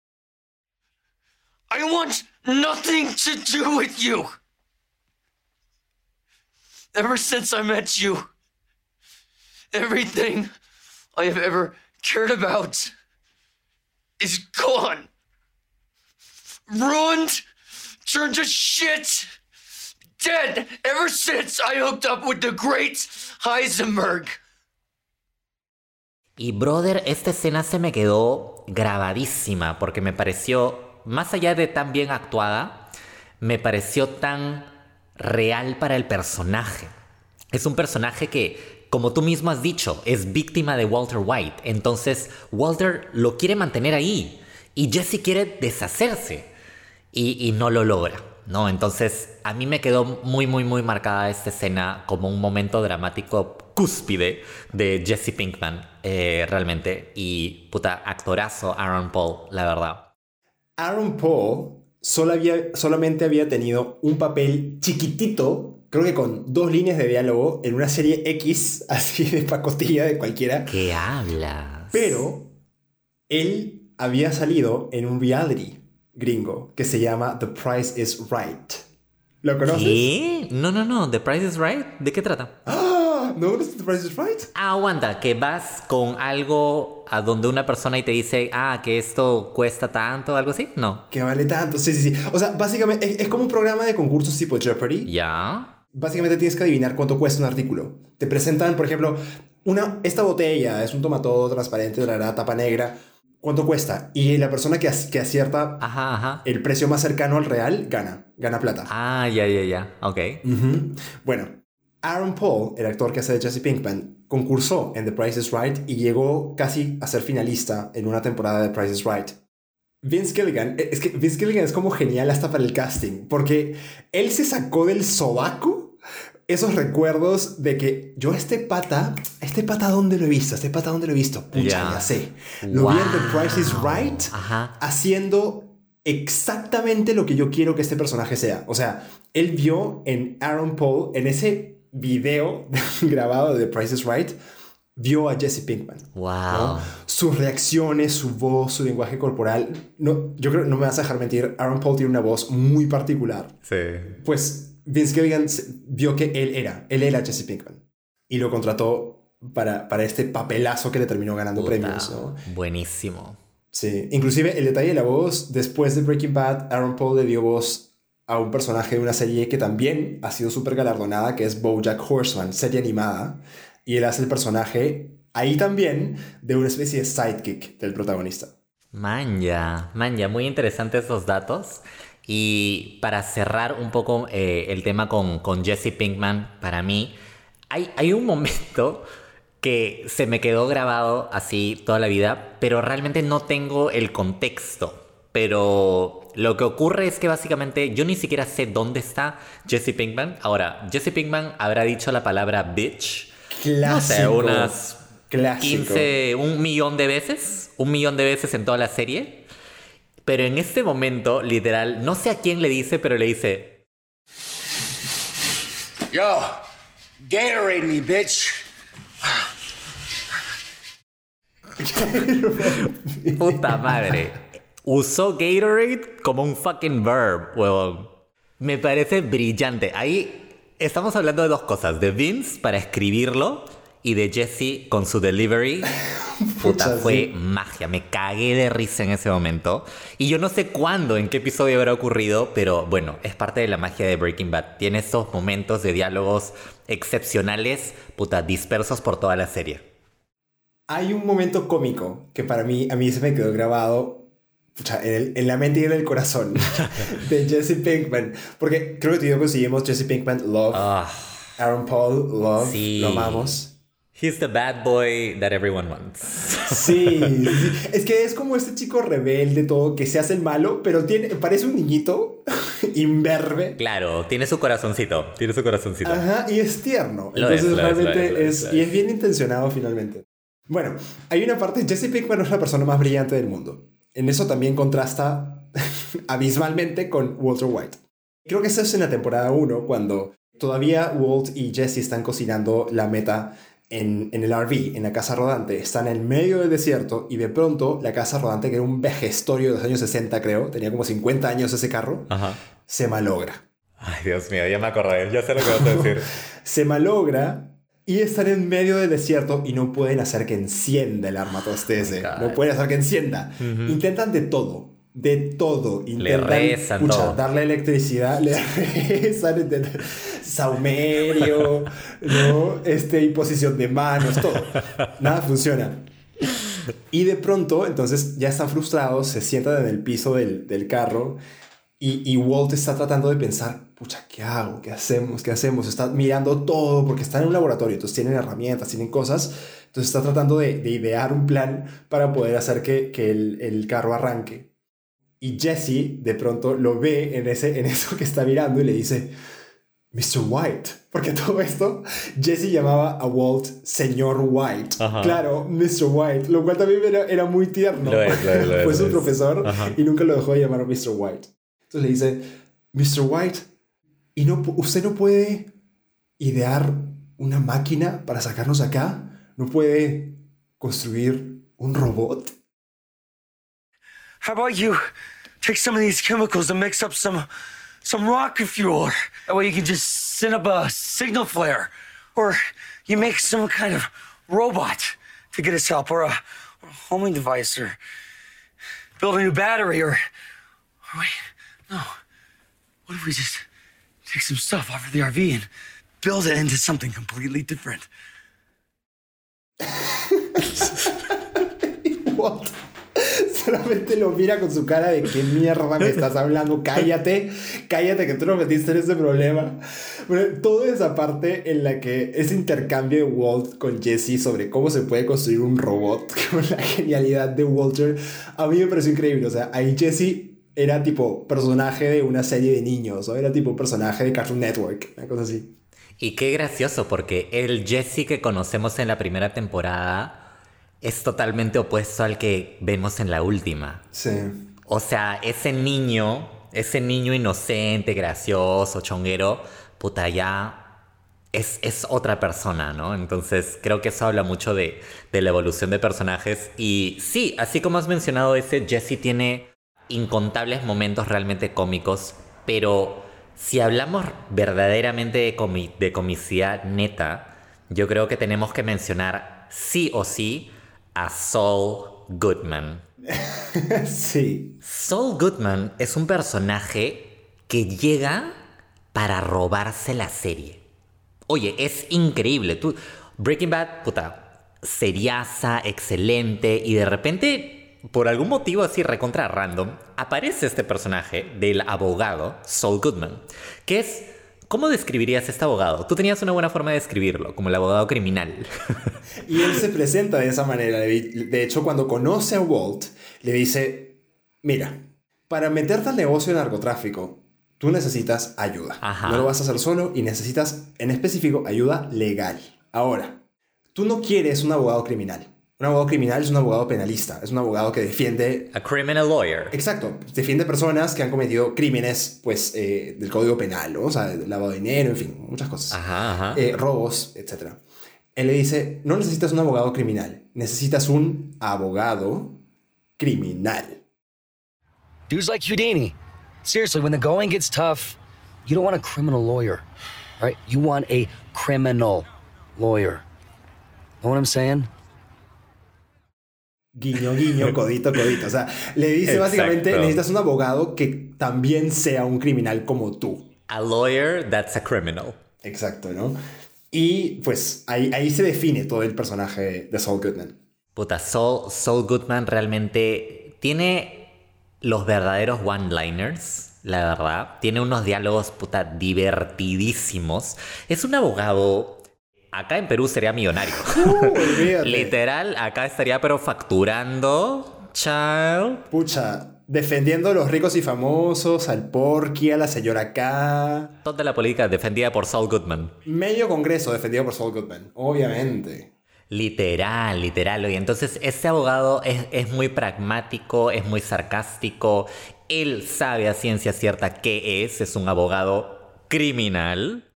I want nothing to do with you. Ever since I met you, everything I have ever cared about is gone. Ruined, turned to shit, dead ever since I hooked up with the great Heisenberg. Y brother, esta escena se me quedó grabadísima porque me pareció, más allá de tan bien actuada, me pareció tan real para el personaje. Es un personaje que, como tú mismo has dicho, es víctima de Walter White. Entonces, Walter lo quiere mantener ahí y Jesse quiere deshacerse y, no lo logra. ¿no? Entonces, a mí me quedó muy, muy, muy marcada esta escena como un momento dramático cúspide de Jesse Pinkman, eh, realmente. Y puta, actorazo Aaron Paul, la verdad. Aaron Paul solo había, solamente había tenido un papel chiquitito, creo que con dos líneas de diálogo, en una serie X, [laughs] así de pacotilla de cualquiera. ¿Qué hablas? Pero él había salido en un reality gringo que se llama The Price is Right. ¿Lo conoces? ¿Qué? No, no, no. ¿The Price is Right? ¿De qué trata? ¡Ah! ¿No conoces The Price is Right? Aguanta, que vas con algo a donde una persona y te dice, ah, que esto cuesta tanto, algo así. No. Que vale tanto, sí, sí, sí. O sea, básicamente es, es como un programa de concursos tipo Jeopardy. Ya. Básicamente tienes que adivinar cuánto cuesta un artículo. Te presentan, por ejemplo, una, esta botella es un tomatodo transparente de la tapa negra. ¿Cuánto cuesta? Y la persona que, que acierta Ajá, ajá. el precio más cercano al real gana, gana plata. Ah, ya, ya, ya. Ok. Ujú. Bueno, Aaron Paul, el actor que hace de Jesse Pinkman, concursó en The Price is Right y llegó casi a ser finalista en una temporada de Price is Right. Vince Gilligan, es que Vince Gilligan es como genial hasta para el casting, porque él se sacó del sobaco esos recuerdos de que yo a este pata, este pata dónde lo he visto, este pata dónde lo he visto, pucha, Ya. ya sé. Lo vi en The Price is. Right Ajá. haciendo exactamente lo que yo quiero que este personaje sea. O sea, él vio en Aaron Paul, en ese video [laughs] grabado de The Price is Right, vio a Jesse Pinkman. Wow. ¿no? Sus reacciones, su voz, su lenguaje corporal. No, yo creo, no me vas a dejar mentir, Aaron Paul tiene una voz muy particular. Sí. Pues Vince Gilligan vio que él era, él era Jesse Pinkman. Y lo contrató para, para este papelazo que le terminó ganando Puta, premios, ¿no? Buenísimo. Sí, inclusive el detalle de la voz, después de Breaking Bad, Aaron Paul le dio voz a un personaje de una serie que también ha sido súper galardonada, que es BoJack Horseman, serie animada, y él hace el personaje ahí también de una especie de sidekick del protagonista. Manja, manja, muy interesantes esos datos. Y para cerrar un poco eh, el tema con, con Jesse Pinkman, para mí, hay, hay un momento que se me quedó grabado así toda la vida, pero realmente no tengo el contexto. Pero lo que ocurre es que básicamente yo ni siquiera sé dónde está Jesse Pinkman. Ahora, Jesse Pinkman habrá dicho la palabra bitch. No sé, Clásico. unas Clásico. 15, un millón de veces, un millón de veces en toda la serie. Pero en este momento, literal, no sé a quién le dice, pero le dice, Yo, Gatorade me, bitch. puta madre. Usó Gatorade como un fucking verb, huevón. Me parece brillante. Ahí estamos hablando de dos cosas. De Vince para escribirlo y de Jesse con su delivery. [laughs] Puta, Pucha, fue sí. magia. Me cagué de risa en ese momento. Y yo no sé cuándo, en qué episodio habrá ocurrido, pero bueno, es parte de la magia de Breaking Bad. Tiene esos momentos de diálogos excepcionales, puta, dispersos por toda la serie. Hay un momento cómico que para mí, a mí se me quedó grabado en, el- en la mente y en el corazón [laughs] de Jesse Pinkman. Porque creo que tú y yo conseguimos Jesse Pinkman Love. Ah, Aaron Paul Love. Sí. Lo amamos. he's the bad boy that everyone wants. Sí, [laughs] sí. es que es como este chico rebelde, todo, que se hace el malo, pero tiene, parece un niñito [laughs] imberbe. Claro, tiene su corazoncito, tiene su corazoncito. Ajá, y es tierno. Lo Entonces es, lo es, realmente lo es, lo es, es, lo y es. bien intencionado finalmente. Bueno, hay una parte, Jesse Pinkman es la persona más brillante del mundo. En eso también contrasta [laughs] abismalmente con Walter White. Creo que eso es en la temporada 1, cuando todavía Walt y Jesse están cocinando la meta en, en el RV, en la casa rodante, están en el medio del desierto y de pronto la casa rodante, que era un vejestorio de los años 60 creo, tenía como 50 años ese carro, Ajá. se malogra. Ay, Dios mío, ya me acordé, ya sé lo que vas a decir. [laughs] Se malogra y están en medio del desierto y no pueden hacer que encienda el armatoste God. No pueden hacer que encienda. Intentan de todo. De todo. Intentan rezan pucha, todo. darle electricidad, le [laughs] rezan, intentan- saumerio, ¿no? Este, imposición de manos, todo. Nada funciona. Y de pronto, entonces ya están frustrados, se sientan en el piso del, del carro y, y Walt está tratando de pensar, pucha, ¿qué hago? ¿Qué hacemos? ¿Qué hacemos? Está mirando todo porque está en un laboratorio, entonces tienen herramientas, tienen cosas, entonces está tratando de, de idear un plan para poder hacer que, que el, el carro arranque. Y Jesse de pronto lo ve en, ese, en [laughs] eso que está mirando y le dice, Mr. White. Porque todo esto, Jesse llamaba a Walt señor White. Ajá. Claro, Mr. White, lo cual también era, era muy tierno. Lo es, lo es, lo [laughs] es, Fue su es. profesor Ajá. y nunca lo dejó de llamar Mr. White. Entonces le dice, Mr. White, ¿y no, usted no puede idear una máquina para sacarnos acá? ¿No puede construir un robot? How about you take some of these chemicals and mix up some some rocket fuel? That way you can just send up a signal flare. Or you make some kind of robot to get us help or a, or a homing device or build a new battery or, or wait, no. What if we just take some stuff off of the RV and build it into something completely different? [laughs] Walt solamente lo mira con su cara de qué mierda me estás hablando, cállate, cállate que tú no metiste en ese problema. Bueno, toda esa parte en la que ese intercambio de Walt con Jesse sobre cómo se puede construir un robot [laughs] con la genialidad de Walter, a mí me pareció increíble. O sea, ahí Jesse era tipo personaje de una serie de niños, o era tipo personaje de Cartoon Network, una cosa así. Y qué gracioso, porque el Jesse que conocemos en la primera temporada es totalmente opuesto al que vemos en la última. Sí. O sea, ese niño, ese niño inocente, gracioso, chonguero, puta, ya es, es otra persona, ¿no? Entonces creo que eso habla mucho de, de la evolución de personajes. Y sí, así como has mencionado, ese Jesse tiene incontables momentos realmente cómicos, pero si hablamos verdaderamente de, comi- de comicidad neta, yo creo que tenemos que mencionar sí o sí a Saul Goodman. [laughs] sí. Saul Goodman es un personaje que llega para robarse la serie. Oye, es increíble. Tú, Breaking Bad, puta, seriaza, excelente, y de repente, por algún motivo así recontra random, aparece este personaje del abogado, Saul Goodman, que es... ¿Cómo describirías a este abogado? Tú tenías una buena forma de describirlo, como el abogado criminal. [laughs] Y él se presenta de esa manera. De hecho, cuando conoce a Walt, le dice, mira, para meterte al negocio de narcotráfico, tú necesitas ayuda. Ajá. No lo vas a hacer solo y necesitas, en específico, ayuda legal. Ahora, tú no quieres un abogado criminal. Un abogado criminal es un abogado penalista, es un abogado que defiende A criminal lawyer. Exacto, defiende personas que han cometido crímenes, pues, eh, del código penal, ¿no? O sea, lavado de dinero, en fin, muchas cosas. Ajá, ajá. Eh, robos, etc. Él le dice, no necesitas un abogado criminal, necesitas un abogado criminal. Dudes like Houdini. Seriously, when the going gets tough, you don't want a criminal lawyer, right? You want a criminal lawyer. Know what I'm saying? Guiño, guiño, codito, codito. O sea, le dice Exacto. básicamente, necesitas un abogado que también sea un criminal como tú. A lawyer that's a criminal. Exacto, ¿no? Y pues ahí, ahí se define todo el personaje de Saul Goodman. Puta, Saul, Saul Goodman realmente tiene los verdaderos one-liners, la verdad. Tiene unos diálogos, puta, divertidísimos. Es un abogado... Acá en Perú sería millonario. [laughs] Uh. Literal, acá estaría pero facturando, child. Pucha, defendiendo a los ricos y famosos, al Porky, a la señora K. Toda la política defendida por Saul Goodman. Medio congreso defendido por Saul Goodman, obviamente. Literal, literal. Y entonces ese abogado es, es muy pragmático, es muy sarcástico. Él sabe a ciencia cierta qué es, es un abogado criminal.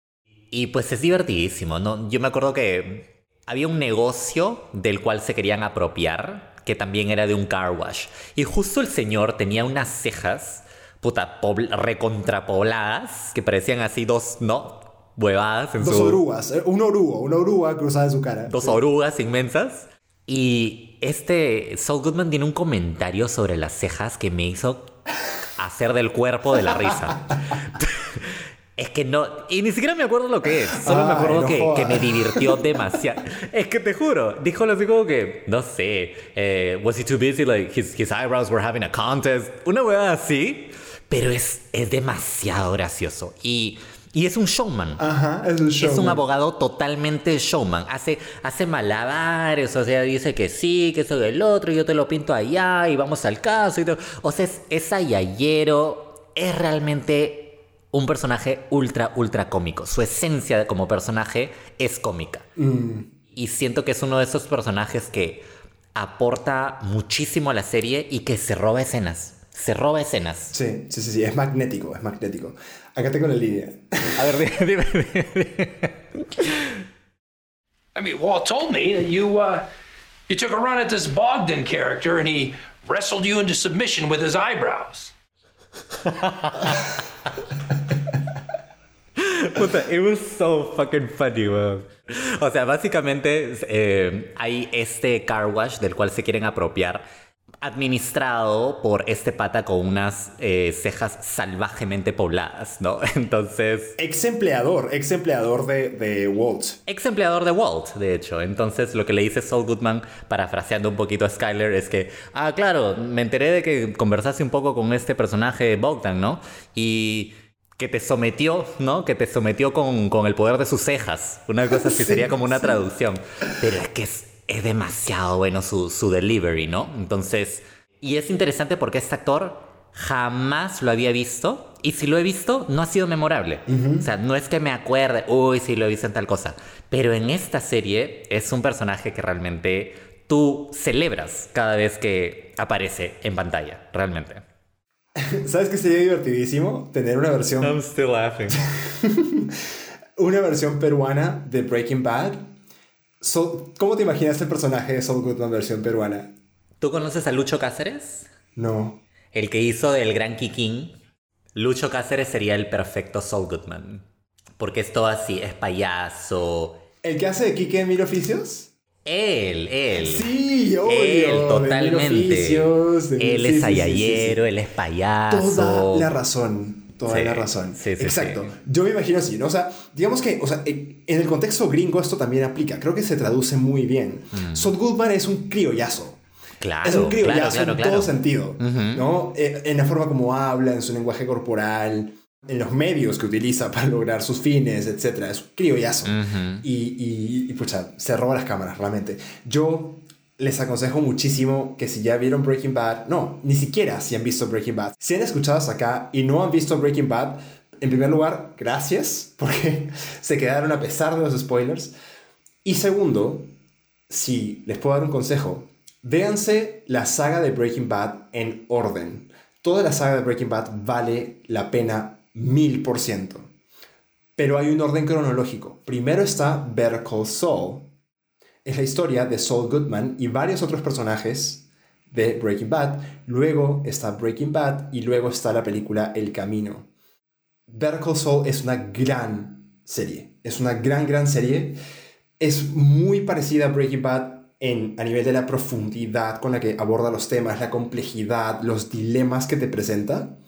Y pues es divertidísimo, ¿no? Yo me acuerdo que había un negocio del cual se querían apropiar, que también era de un car wash. Y justo el señor tenía unas cejas, puta, pobl- recontrapobladas, que parecían así dos, ¿no? Huevadas en Dos su... orugas. eh, Un orugo, una oruga cruzada en su cara. dos Sí. orugas inmensas. Y este Saul Goodman tiene un comentario sobre las cejas que me hizo hacer del cuerpo de la risa. [laughs] Es que no, y ni siquiera me acuerdo lo que es, solo me acuerdo no que, que me divirtió demasiado. [laughs] Es que te juro, dijo así como que, no sé, eh, was he too busy, like his, his eyebrows were having a contest, una hueá así, pero es, es demasiado gracioso. Y, y es un showman. Ajá, es un show. Es un abogado totalmente showman. Hace, hace malabares, o sea, dice que sí, que eso del otro, yo te lo pinto allá y vamos al caso. Y todo. O sea, es, es ayayero, es realmente un personaje ultra, ultra cómico. Su esencia como personaje es cómica. Y siento que es uno de esos personajes que aporta muchísimo a la serie y que se roba escenas. Se roba escenas. Sí, sí, sí, sí, es magnético, es magnético. Acá tengo la línea. A ver, dime, dime, dime. I mean, Walt told me that you uh, you took a run at this Bogdan character and he wrestled you into submission with his eyebrows. Puta, it was so fucking funny, weón. O sea, básicamente eh, hay este car wash del cual se quieren apropiar, administrado por este pata con unas eh, cejas salvajemente pobladas, ¿no? [laughs] Entonces, Ex empleador, ex empleador de, de Walt. ex empleador de Walt, de hecho. Entonces, lo que le dice Saul Goodman, parafraseando un poquito a Skyler, es que, ah, claro, me enteré de que conversaste un poco con este personaje Bogdan, ¿no? Y que te sometió, ¿no? Que te sometió con, con el poder de sus cejas. Una cosa así [laughs] Sí, sería como una sí. traducción. Pero es que es, es demasiado bueno su, su delivery, ¿no? Entonces, y es interesante porque este actor jamás lo había visto. Y si lo he visto, no ha sido memorable. O sea, no es que me acuerde, uy, sí lo he visto en tal cosa. Pero en esta serie es un personaje que realmente tú celebras cada vez que aparece en pantalla, realmente. [laughs] ¿Sabes qué sería divertidísimo? Tener una versión, still laughing. [laughs] una versión peruana de Breaking Bad. So- ¿Cómo te imaginas el personaje de Saul Goodman versión peruana? ¿Tú conoces a Lucho Cáceres? No. El que hizo del Gran Kikín. Lucho Cáceres sería el perfecto Saul Goodman. Porque es todo así, es payaso. ¿El que hace de Kike en Mil Oficios? Él, él. Sí, obvio. Él, de Mil totalmente. Oficios, de- Él sí, es sí, sí, sí, sí. ayayero, él es payaso. Toda la razón. Toda Sí, la razón. sí, sí, Exacto. Yo me imagino así, ¿no? O sea, digamos que, o sea, en el contexto gringo esto también aplica. Creo que se traduce muy bien. Saul Goodman es un criollazo. Mm. Claro, es un criollazo claro, claro, en claro. todo sentido, ¿no? Eh, En la forma como habla, en su lenguaje corporal, en los medios que utiliza para lograr sus fines, etc. Es un criollazo. y, y, y, pucha, se roba las cámaras, realmente. Yo les aconsejo muchísimo que si ya vieron Breaking Bad, no, ni siquiera si han visto Breaking Bad, si han escuchado hasta acá y no han visto Breaking Bad, en primer lugar, gracias, [laughs] porque se quedaron a pesar de los spoilers. Y segundo, si les puedo dar un consejo, véanse la saga de Breaking Bad en orden. Toda la saga de Breaking Bad vale la pena mil por ciento. Pero hay un orden cronológico. Primero está Better Call Saul. Es la historia de Saul Goodman y varios otros personajes de Breaking Bad. Luego está Breaking Bad y luego está la película El Camino. Better Call Saul es una gran serie. Es una gran, gran serie. Es muy parecida a Breaking Bad en, a nivel de la profundidad con la que aborda los temas, la complejidad, los dilemas que te presenta.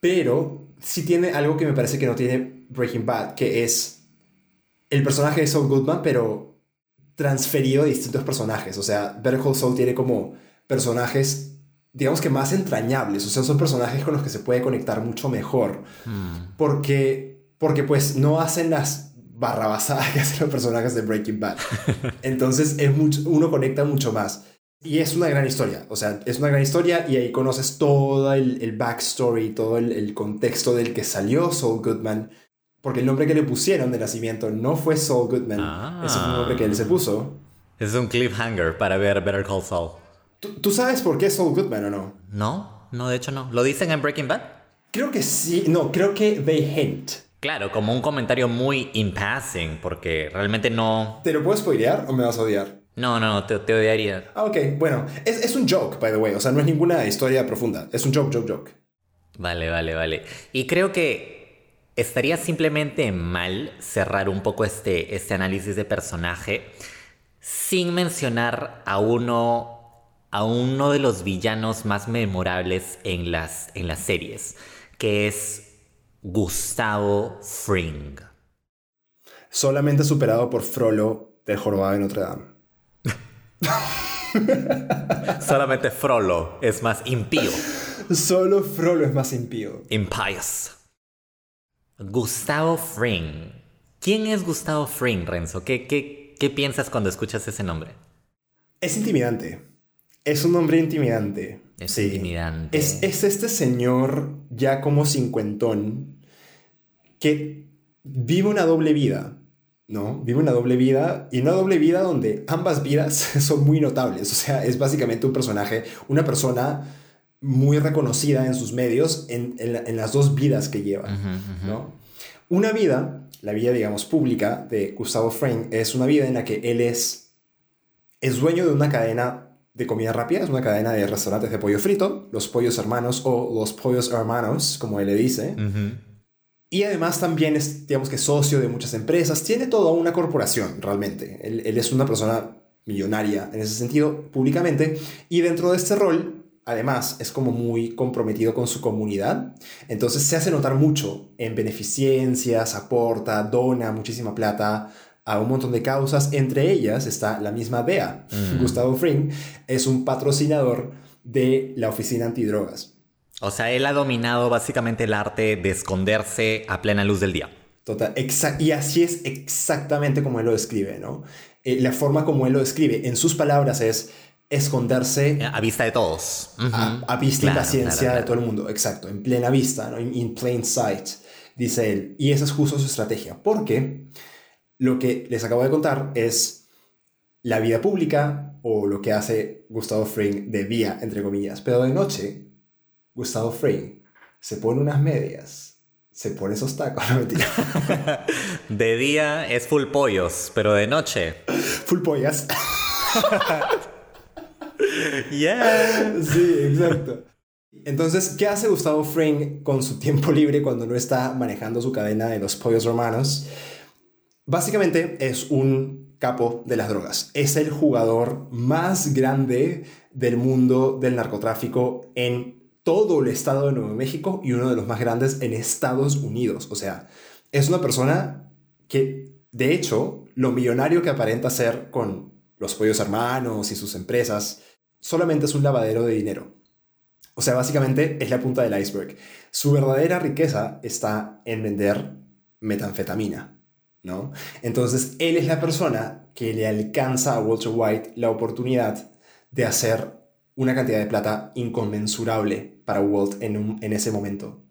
Pero sí tiene algo que me parece que no tiene Breaking Bad, que es el personaje de Saul Goodman, pero transferido a distintos personajes. O sea, Better Call Saul tiene como personajes, digamos que más entrañables. O sea, son personajes con los que se puede conectar mucho mejor. Porque, porque pues no hacen las barrabasadas que [laughs] hacen los personajes de Breaking Bad. [laughs] Entonces es mucho, uno conecta mucho más. Y es una gran historia, o sea, es una gran historia y ahí conoces todo el, el backstory, todo el, el contexto del que salió Saul Goodman, porque el nombre que le pusieron de nacimiento no fue Saul Goodman, Ah. ese fue un nombre que él se puso. Es un cliffhanger para ver Better Call Saul. ¿Tú, tú sabes por qué Saul Goodman o no? No, no, de hecho no. ¿Lo dicen en Breaking Bad? Creo que sí, no, creo que they hint. Claro, como un comentario muy in passing, porque realmente no... ¿Te lo puedo spoilear o me vas a odiar? No, no, te, te odiaría. Ah, ok. Bueno, es, es un joke, by the way. O sea, no es ninguna historia profunda. Es un joke, joke, joke. Vale, vale, vale. Y creo que estaría simplemente mal cerrar un poco este, este análisis de personaje sin mencionar a uno, a uno de los villanos más memorables en las, en las series, que es Gustavo Fring. Solamente superado por Frollo del Jorobado de Notre Dame. [laughs] Solamente Frollo es más impío. Solo Frollo es más impío. Impious. Gustavo Fring. ¿Quién es Gustavo Fring, Renzo? ¿Qué, qué, qué piensas cuando escuchas ese nombre? Es intimidante. Es un hombre intimidante. Es Sí. intimidante. Es, es este señor ya como cincuentón que vive una doble vida, ¿no? Vive una doble vida y una doble vida donde ambas vidas [laughs] son muy notables. O sea, es básicamente un personaje, una persona muy reconocida en sus medios en, en la- en las dos vidas que lleva, ¿no? Una vida, la vida, digamos, pública de Gustavo Fring, es una vida en la que él es, es dueño de una cadena de comida rápida, es una cadena de restaurantes de pollo frito, los pollos hermanos o los pollos hermanos, como él le dice. Y además también es, digamos que, socio de muchas empresas, tiene toda una corporación realmente. Él, él es una persona millonaria en ese sentido, públicamente, y dentro de este rol, además, es como muy comprometido con su comunidad. Entonces se hace notar mucho en beneficencias, aporta, dona muchísima plata a un montón de causas. Entre ellas está la misma DEA. Gustavo Fring es un patrocinador de la Oficina Antidrogas. O sea, él ha dominado básicamente el arte de esconderse a plena luz del día. Total, y así es exactamente como él lo describe, ¿no? Eh, la forma como él lo describe, en sus palabras, es esconderse Eh, A vista de todos. A, a vista y Claro, paciencia claro, de todo el mundo, exacto, en plena vista, ¿no? in, in plain sight, dice él. Y esa es justo su estrategia, porque lo que les acabo de contar es la vida pública o lo que hace Gustavo Fring de día, entre comillas, pero de noche, Gustavo Fring se pone unas medias, se pone esos tacos, [laughs] no mentira, [laughs] De día es full pollos, pero de noche. full pollas. [laughs] [laughs] Yeah. Sí, exacto. Entonces, ¿qué hace Gustavo Fring con su tiempo libre cuando no está manejando su cadena de los pollos romanos? Básicamente es un capo de las drogas. Es el jugador más grande del mundo del narcotráfico en todo el estado de Nuevo México y uno de los más grandes en Estados Unidos. O sea, es una persona que, de hecho, lo millonario que aparenta ser con los pollos hermanos y sus empresas, solamente es un lavadero de dinero. O sea, básicamente es la punta del iceberg. Su verdadera riqueza está en vender metanfetamina, ¿no? Entonces, él es la persona que le alcanza a Walter White la oportunidad de hacer una cantidad de plata inconmensurable para Walt en, un- en ese momento.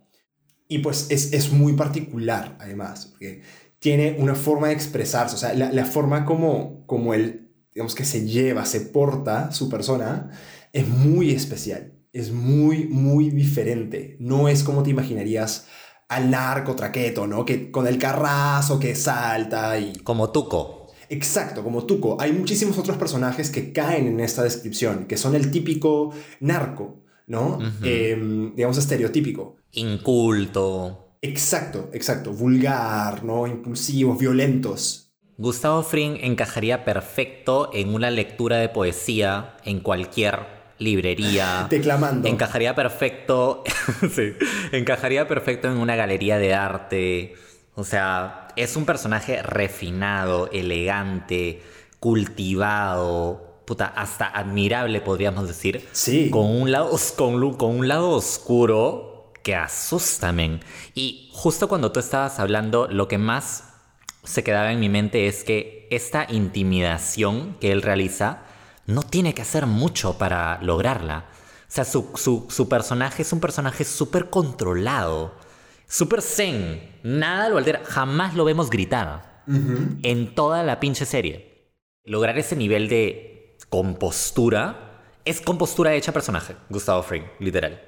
Y pues es, es muy particular, además, porque tiene una forma de expresarse, o sea, la, la forma como, como él, digamos que se lleva, se porta su persona, es muy especial, es muy, muy diferente. No es como te imaginarías al narco traqueto, ¿no? Que con el carrazo que salta y Como Tuco. Exacto, como Tuco. Hay muchísimos otros personajes que caen en esta descripción, que son el típico narco, ¿no? Eh, digamos estereotípico. Inculto. Exacto, exacto. Vulgar, ¿no? Impulsivos, violentos. Gustavo Fring encajaría perfecto en una lectura de poesía en cualquier librería. [laughs] Declamando. Encajaría perfecto. [laughs] sí. Encajaría perfecto en una galería de arte. O sea, es un personaje refinado, elegante, cultivado. Puta, hasta admirable, podríamos decir. Sí. Con un lado, con un lado oscuro que asusta, men. Y justo cuando tú estabas hablando, lo que más se quedaba en mi mente es que esta intimidación que él realiza no tiene que hacer mucho para lograrla. O sea, su, su- su personaje es un personaje súper controlado, súper zen. Nada lo altera, jamás lo vemos gritar en toda la pinche serie. Lograr ese nivel de compostura es compostura hecha personaje, Gustavo Fring, literal.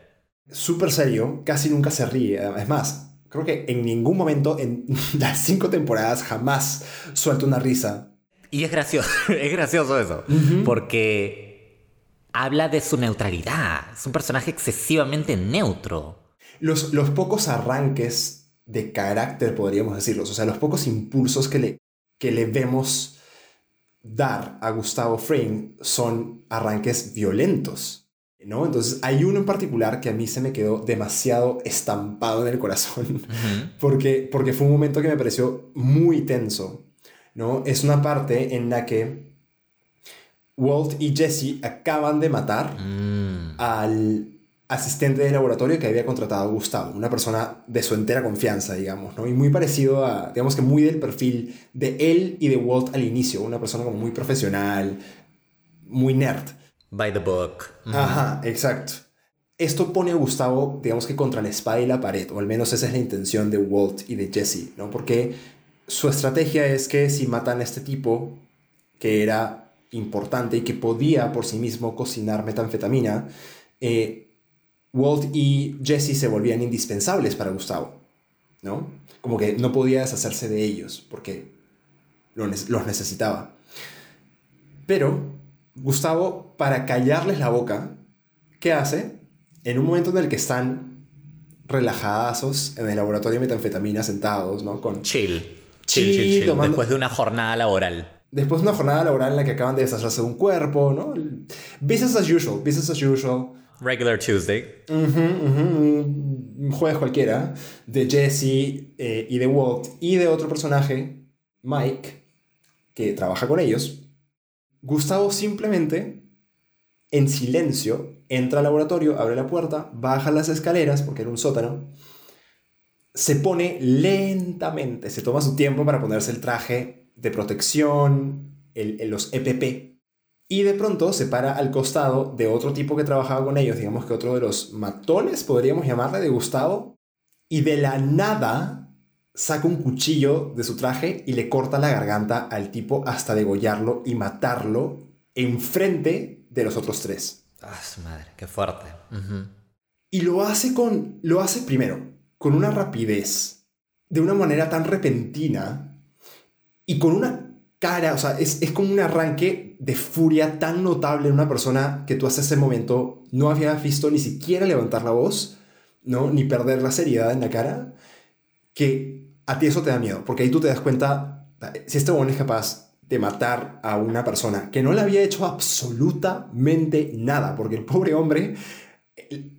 Súper serio, casi nunca se ríe. Es más, creo que en ningún momento en [laughs] las cinco temporadas jamás suelta una risa. Y es gracioso, [laughs] es gracioso eso, porque habla de su neutralidad. Es un personaje excesivamente neutro. Los, los pocos arranques de carácter, podríamos decirlos, o sea, los pocos impulsos que le, que le vemos dar a Gustavo Fring son arranques violentos. ¿No? Entonces hay uno en particular que a mí se me quedó demasiado estampado en el corazón, [laughs] porque, porque fue un momento que me pareció muy tenso, ¿no? Es una parte en la que Walt y Jesse acaban de matar Mm. al asistente de laboratorio que había contratado a Gustavo, una persona de su entera confianza, digamos, ¿no? Y muy parecido a, digamos que muy del perfil de él y de Walt al inicio, una persona como muy profesional, muy nerd. By the book. Ajá, exacto. Esto pone a Gustavo, digamos que contra la espada y la pared, o al menos esa es la intención de Walt y de Jesse, ¿no? Porque su estrategia es que si matan a este tipo, que era importante y que podía por sí mismo cocinar metanfetamina, eh, Walt y Jesse se volvían indispensables para Gustavo, ¿no? Como que no podía deshacerse de ellos porque lo ne- los necesitaba. Pero Gustavo, para callarles la boca, ¿qué hace? En un momento en el que están relajadazos en el laboratorio de metanfetamina sentados, ¿no? Con, Chill. Chill, Chill, chill, chill. tomando- Después de una jornada laboral. después de una jornada laboral en la que acaban de deshacerse de un cuerpo, ¿no? Business as usual, business as usual. Regular Tuesday. Ujú, ujú, un jueves cualquiera de Jesse eh, y de Walt y de otro personaje, Mike, que trabaja con ellos. Gustavo simplemente, en silencio, entra al laboratorio, abre la puerta, baja las escaleras, porque era un sótano, se pone lentamente, se toma su tiempo para ponerse el traje de protección, el- los EPP, y de pronto se para al costado de otro tipo que trabajaba con ellos, digamos que otro de los matones, podríamos llamarle, de Gustavo, y de la nada saca un cuchillo de su traje y le corta la garganta al tipo hasta degollarlo y matarlo enfrente de los otros tres. Ah, su madre, qué fuerte. Y lo hace con. Lo hace primero, con una rapidez, de una manera tan repentina y con una cara, o sea, es, es como un arranque de furia tan notable en una persona que tú hasta ese momento no habías visto ni siquiera levantar la voz, ¿no? Ni perder la seriedad en la cara, que a ti eso te da miedo, porque ahí tú te das cuenta, si este hombre es capaz de matar a una persona que no le había hecho absolutamente nada, porque el pobre hombre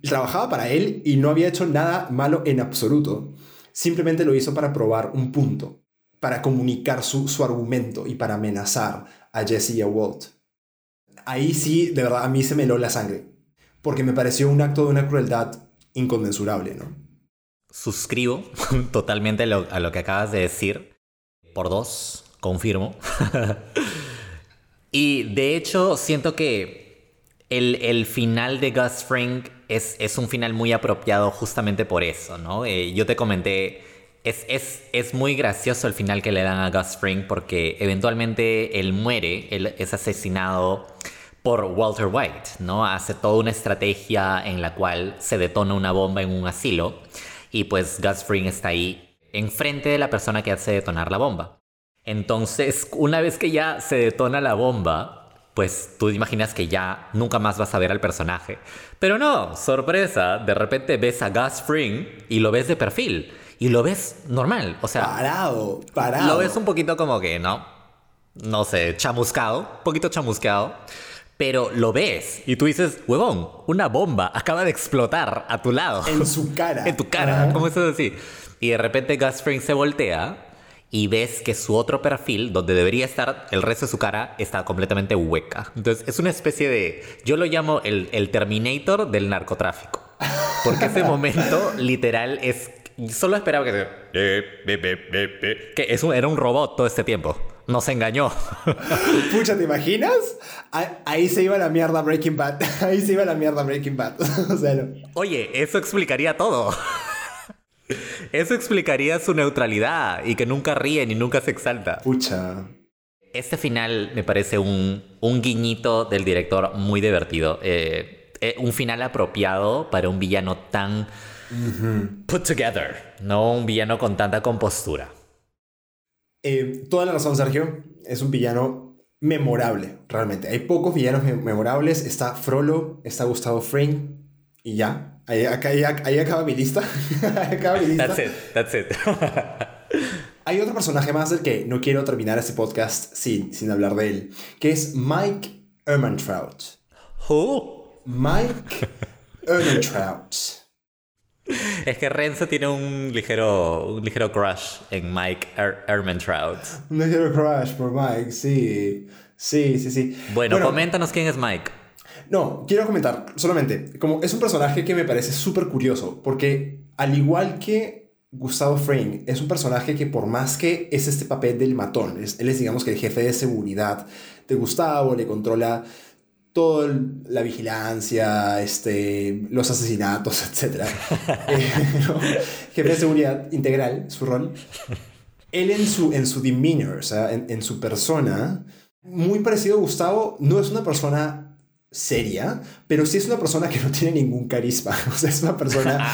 trabajaba para él y no había hecho nada malo en absoluto. Simplemente lo hizo para probar un punto, para comunicar su, su argumento y para amenazar a Jesse y a Walt. Ahí sí, de verdad, a mí se me heló la sangre, porque me pareció un acto de una crueldad inconmensurable, ¿no? Suscribo [laughs] totalmente a lo que acabas de decir. Por dos, confirmo. [laughs] y de hecho, siento que el, el final de Gus Fring es, es un final muy apropiado justamente por eso, ¿no? Eh, yo te comenté, es, es, es muy gracioso el final que le dan a Gus Fring porque eventualmente él muere, él es asesinado por Walter White, ¿no? Hace toda una estrategia en la cual se detona una bomba en un asilo y pues Gus Fring está ahí enfrente de la persona que hace detonar la bomba. Entonces, una vez que ya se detona la bomba, pues tú imaginas que ya nunca más vas a ver al personaje. Pero no, sorpresa, de repente ves a Gus Fring y lo ves de perfil. Y lo ves normal, o sea... Parado, parado. Lo ves un poquito como que, ¿no? No sé, chamuscado, un poquito chamuscado. Pero lo ves y tú dices, huevón, una bomba acaba de explotar a tu lado. En su cara. [laughs] en tu cara. ¿cómo es eso así? Y de repente Gus Fring se voltea y ves que su otro perfil, donde debería estar el resto de su cara, está completamente hueca. Entonces es una especie de, yo lo llamo el, el Terminator del narcotráfico. Porque ese momento [laughs] literal es, solo esperaba que... Que es un- era un robot todo este tiempo. Nos engañó. [laughs] Pucha, ¿te imaginas? Ahí, se iba la mierda Breaking Bad. [laughs] Ahí se iba la mierda Breaking Bad. [laughs] o sea, no. Oye, eso explicaría todo. Eso explicaría su neutralidad y que nunca ríe ni nunca se exalta. Pucha. Este final me parece un, un guiñito del director muy divertido. Eh, eh, un final apropiado para un villano tan put together, no un villano con tanta compostura. Eh, toda la razón, Sergio. Es un villano memorable, realmente. Hay pocos villanos me- memorables. Está Frollo, está Gustavo Fring y ya. Ahí, acá- ahí- ahí acaba mi lista. [laughs] Ahí acaba mi lista. That's it, that's it. [laughs] Hay otro personaje más del que no quiero terminar este podcast sin, sin hablar de él, que es Mike Ehrmantraut. Who? Mike Ehrmantraut. [laughs] Es que Renzo tiene un ligero, un ligero crush en Mike er Ehrmantraut. Un ligero crush por Mike, sí. Sí, sí, sí. Bueno, coméntanos quién es Mike. No, quiero comentar solamente, como es un personaje que me parece súper curioso, porque al igual que Gustavo Fring, es un personaje que por más que es este papel del matón, es- él es digamos que el jefe de seguridad de Gustavo, le controla toda la vigilancia, este, los asesinatos, [laughs] etc. Eh, [laughs] ¿no? Jefe de seguridad integral, su rol. Él en su, en su demeanor, o sea, en, en su persona, muy parecido a Gustavo, no es una persona seria, pero sí es una persona que no tiene ningún carisma. [laughs] O sea, es una persona...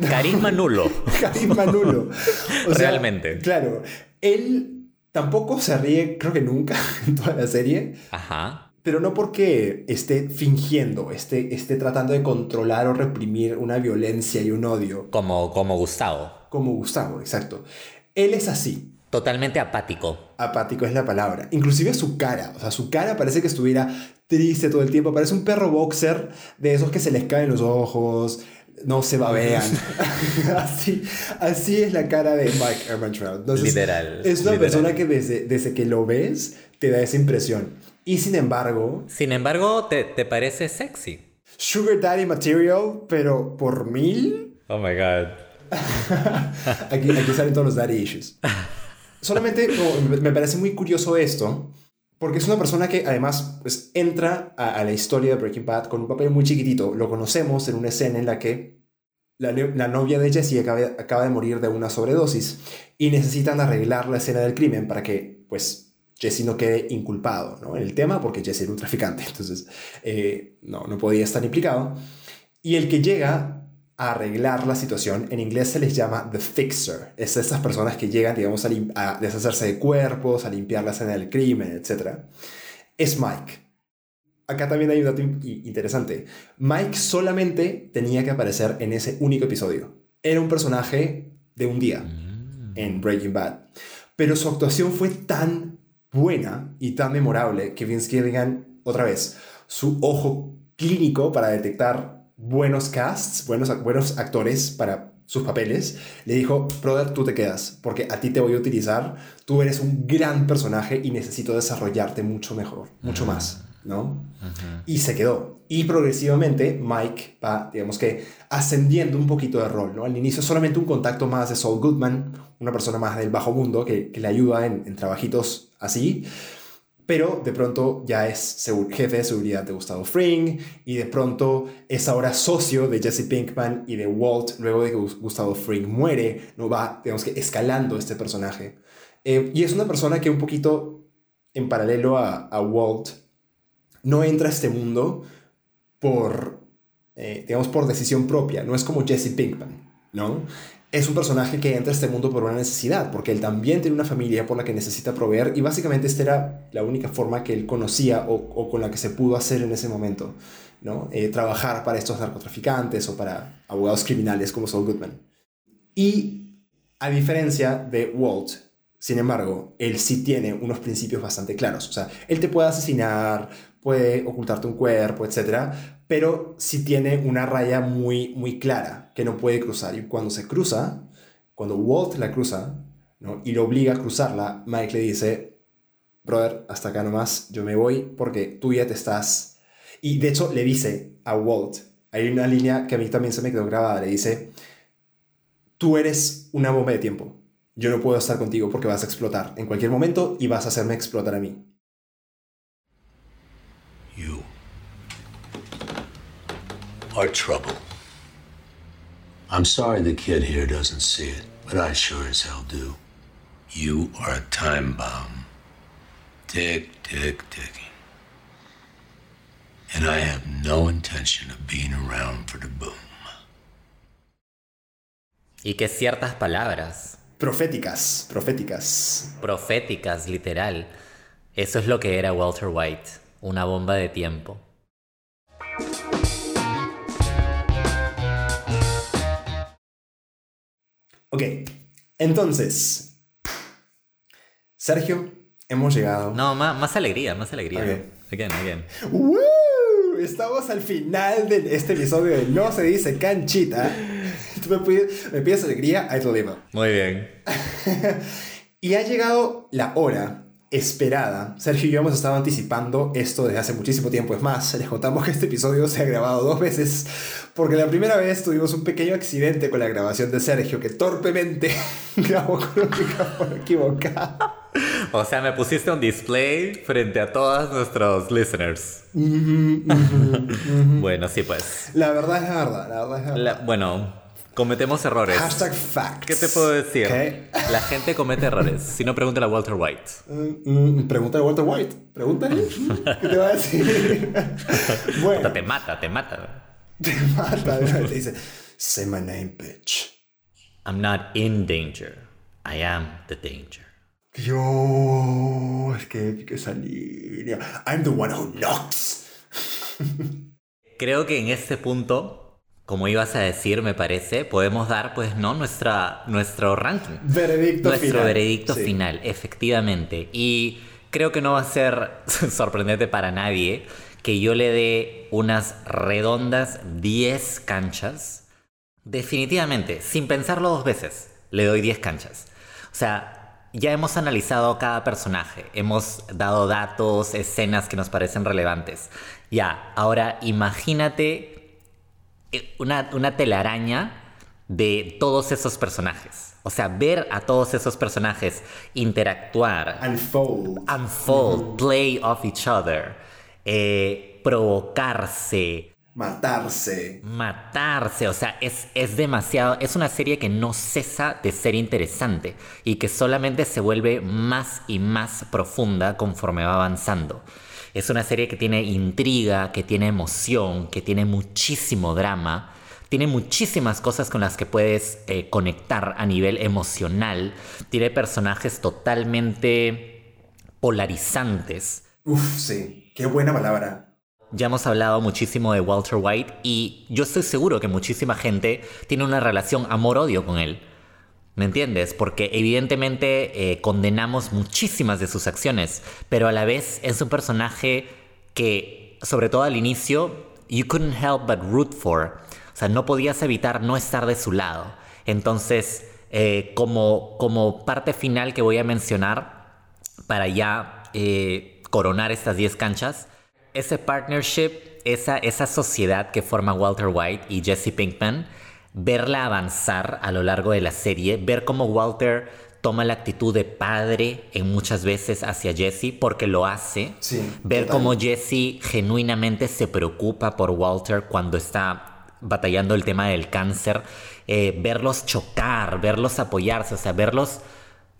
Carisma nulo. carisma nulo. O sea, Realmente. Claro, él tampoco se ríe, creo que nunca, en toda la serie. Ajá. Pero no porque esté fingiendo, esté, esté tratando de controlar o reprimir una violencia y un odio, Como, como Gustavo. como Gustavo, exacto. Él es así, Totalmente apático. apático es la palabra. Inclusive su cara, o sea, su cara parece que estuviera triste todo el tiempo, parece un perro boxer de esos que se les caen los ojos, no se babean. [laughs] [laughs] así, así es la cara de Mike Ehrmantraut. Entonces, Literal, Es una literal. persona que desde, desde que lo ves te da esa impresión. Y sin embargo, Sin embargo, te, te parece sexy. Sugar Daddy Material, pero por mil, Oh my god. [laughs] aquí, aquí salen todos los daddy issues. Solamente me- parece muy curioso esto, porque es una persona que además pues, entra a, a la historia de Breaking Bad con un papel muy chiquitito. Lo conocemos en una escena en la que la, la novia de Jesse acaba, acaba de morir de una sobredosis y necesitan arreglar la escena del crimen para que pues Jesse no quede inculpado ¿no? en el tema porque Jesse era un traficante, entonces eh, no, no podía estar implicado. Y el que llega a arreglar la situación, en inglés se les llama the fixer, es esas personas que llegan, digamos, a, a deshacerse de cuerpos, a limpiar la escena del crimen, etc. Es Mike. Acá también hay un dato interesante. Mike solamente tenía que aparecer en ese único episodio. Era un personaje de un día en Breaking Bad. Pero su actuación fue tan buena y tan memorable que Vince Gilligan, otra vez, su ojo clínico para detectar buenos casts, buenos, buenos actores para sus papeles, le dijo, brother, tú te quedas, porque a ti te voy a utilizar, tú eres un gran personaje y necesito desarrollarte mucho mejor, mucho más, ¿no? Y se quedó. Y progresivamente Mike va, digamos que, ascendiendo un poquito de rol, ¿no? Al inicio solamente un contacto más de Saul Goodman, una persona más del bajo mundo que, que le ayuda en, en trabajitos así, pero de pronto ya es jefe de seguridad de Gustavo Fring y de pronto es ahora socio de Jesse Pinkman y de Walt luego de que Gus- Gustavo Fring muere, no va, digamos que escalando este personaje. Eh, y es una persona que un poquito en paralelo a, a Walt no entra a este mundo por, eh, digamos, por decisión propia, no es como Jesse Pinkman, ¿no? Es un personaje que entra a este mundo por una necesidad, porque él también tiene una familia por la que necesita proveer y básicamente esta era la única forma que él conocía o, con la que se pudo hacer en ese momento, ¿no? Eh, trabajar para estos narcotraficantes o para abogados criminales como Saul Goodman. Y a diferencia de Walt, sin embargo, él sí tiene unos principios bastante claros. O sea, él te puede asesinar, puede ocultarte un cuerpo, etc. Pero sí tiene una raya muy, muy clara que no puede cruzar. Y cuando se cruza, cuando Walt la cruza, ¿no? y lo obliga a cruzarla, Mike le dice, brother, hasta acá nomás, yo me voy porque tú ya te estás... Y de hecho le dice a Walt, hay una línea que a mí también se me quedó grabada, le dice, tú eres una bomba de tiempo. Yo no puedo estar contigo porque vas a explotar en cualquier momento y vas a hacerme explotar a mí. Are trouble. I'm sorry the kid here doesn't see it, but I sure as hell do. You are a time bomb. Tick, tick, ticking. And I have no intention of being around for the boom. Y que ciertas palabras Proféticas, proféticas. proféticas, literal, eso es lo que era Walter White, una bomba de tiempo. Ok, entonces, Sergio, hemos llegado. No, más, más alegría, más alegría. Ok. Again, again. ¡Woo! Estamos al final de este episodio de No se dice canchita. [laughs] Tú me pides, me pides alegría, I deliver. Muy bien. [laughs] Y ha llegado la hora esperada. Sergio y yo hemos estado anticipando esto desde hace muchísimo tiempo. Es más, les contamos que este episodio se ha grabado dos veces porque la primera vez tuvimos un pequeño accidente con la grabación de Sergio que torpemente [laughs] grabó con un micrófono equivocado. O sea, me pusiste un display frente a todos nuestros listeners. [laughs] bueno, sí, pues. La verdad es la verdad, la verdad es la verdad. La- bueno, cometemos errores. Hashtag facts. ¿Qué te puedo decir? La gente comete errores. Si no, pregúntale a Walter White. Mm, mm, Pregúntale a Walter White. Pregúntale. ¿Qué te va a decir? [laughs] bueno, Te mata, te mata. te mata. Te dice, say my name, bitch. I'm not in danger. I am the danger. Dios, qué épica esa línea. I'm the one who knocks. Creo que en este punto, como ibas a decir, me parece, podemos dar, pues, ¿no? Nuestra, nuestro ranking. Veredicto Nuestro final. veredicto Sí. final, efectivamente. Y creo que no va a ser [laughs] sorprendente para nadie que yo le dé unas redondas 10 canchas. Definitivamente, sin pensarlo dos veces, le doy 10 canchas. O sea, ya hemos analizado cada personaje, hemos dado datos, escenas que nos parecen relevantes. Ya, ahora imagínate una, una telaraña de todos esos personajes. O sea, ver a todos esos personajes interactuar, Unfold. unfold, play off each other, eh, provocarse, Matarse. matarse, o sea, es, es demasiado, es una serie que no cesa de ser interesante y que solamente se vuelve más y más profunda conforme va avanzando. Es una serie que tiene intriga, que tiene emoción, que tiene muchísimo drama, tiene muchísimas cosas con las que puedes eh, conectar a nivel emocional, tiene personajes totalmente polarizantes. Uf, sí. Qué buena palabra. Ya hemos hablado muchísimo de Walter White y yo estoy seguro que muchísima gente tiene una relación amor-odio con él. ¿Me entiendes? Porque evidentemente eh, condenamos muchísimas de sus acciones, pero a la vez es un personaje que, sobre todo al inicio, you couldn't help but root for. O sea, no podías evitar no estar de su lado. Entonces, eh, como, como parte final que voy a mencionar, para ya eh, coronar estas 10 canchas, ese partnership, esa, esa sociedad que forma Walter White y Jesse Pinkman, verla avanzar a lo largo de la serie, ver cómo Walter toma la actitud de padre en muchas veces hacia Jesse porque lo hace, Sí, ver total. cómo Jesse genuinamente se preocupa por Walter cuando está batallando el tema del cáncer, eh, verlos chocar, verlos apoyarse, o sea, verlos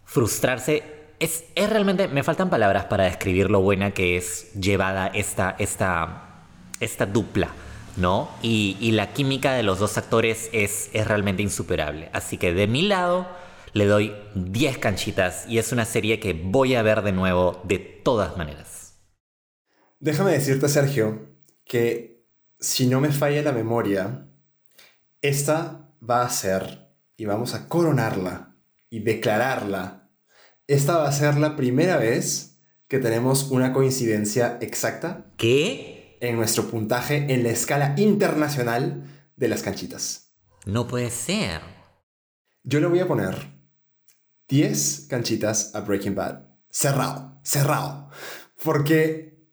frustrarse. Es, es realmente, me faltan palabras para describir lo buena que es llevada esta, esta, esta dupla, ¿no? Y, y la química de los dos actores es, es realmente insuperable. Así que de mi lado le doy 10 canchitas y es una serie que voy a ver de nuevo de todas maneras. Déjame decirte, Sergio, que si no me falla la memoria, esta va a ser, y vamos a coronarla y declararla, esta va a ser la primera vez que tenemos una coincidencia exacta ¿Qué? En nuestro puntaje en la escala internacional de las canchitas. No puede ser. Yo le voy a poner 10 canchitas a Breaking Bad. Cerrado, cerrado. Porque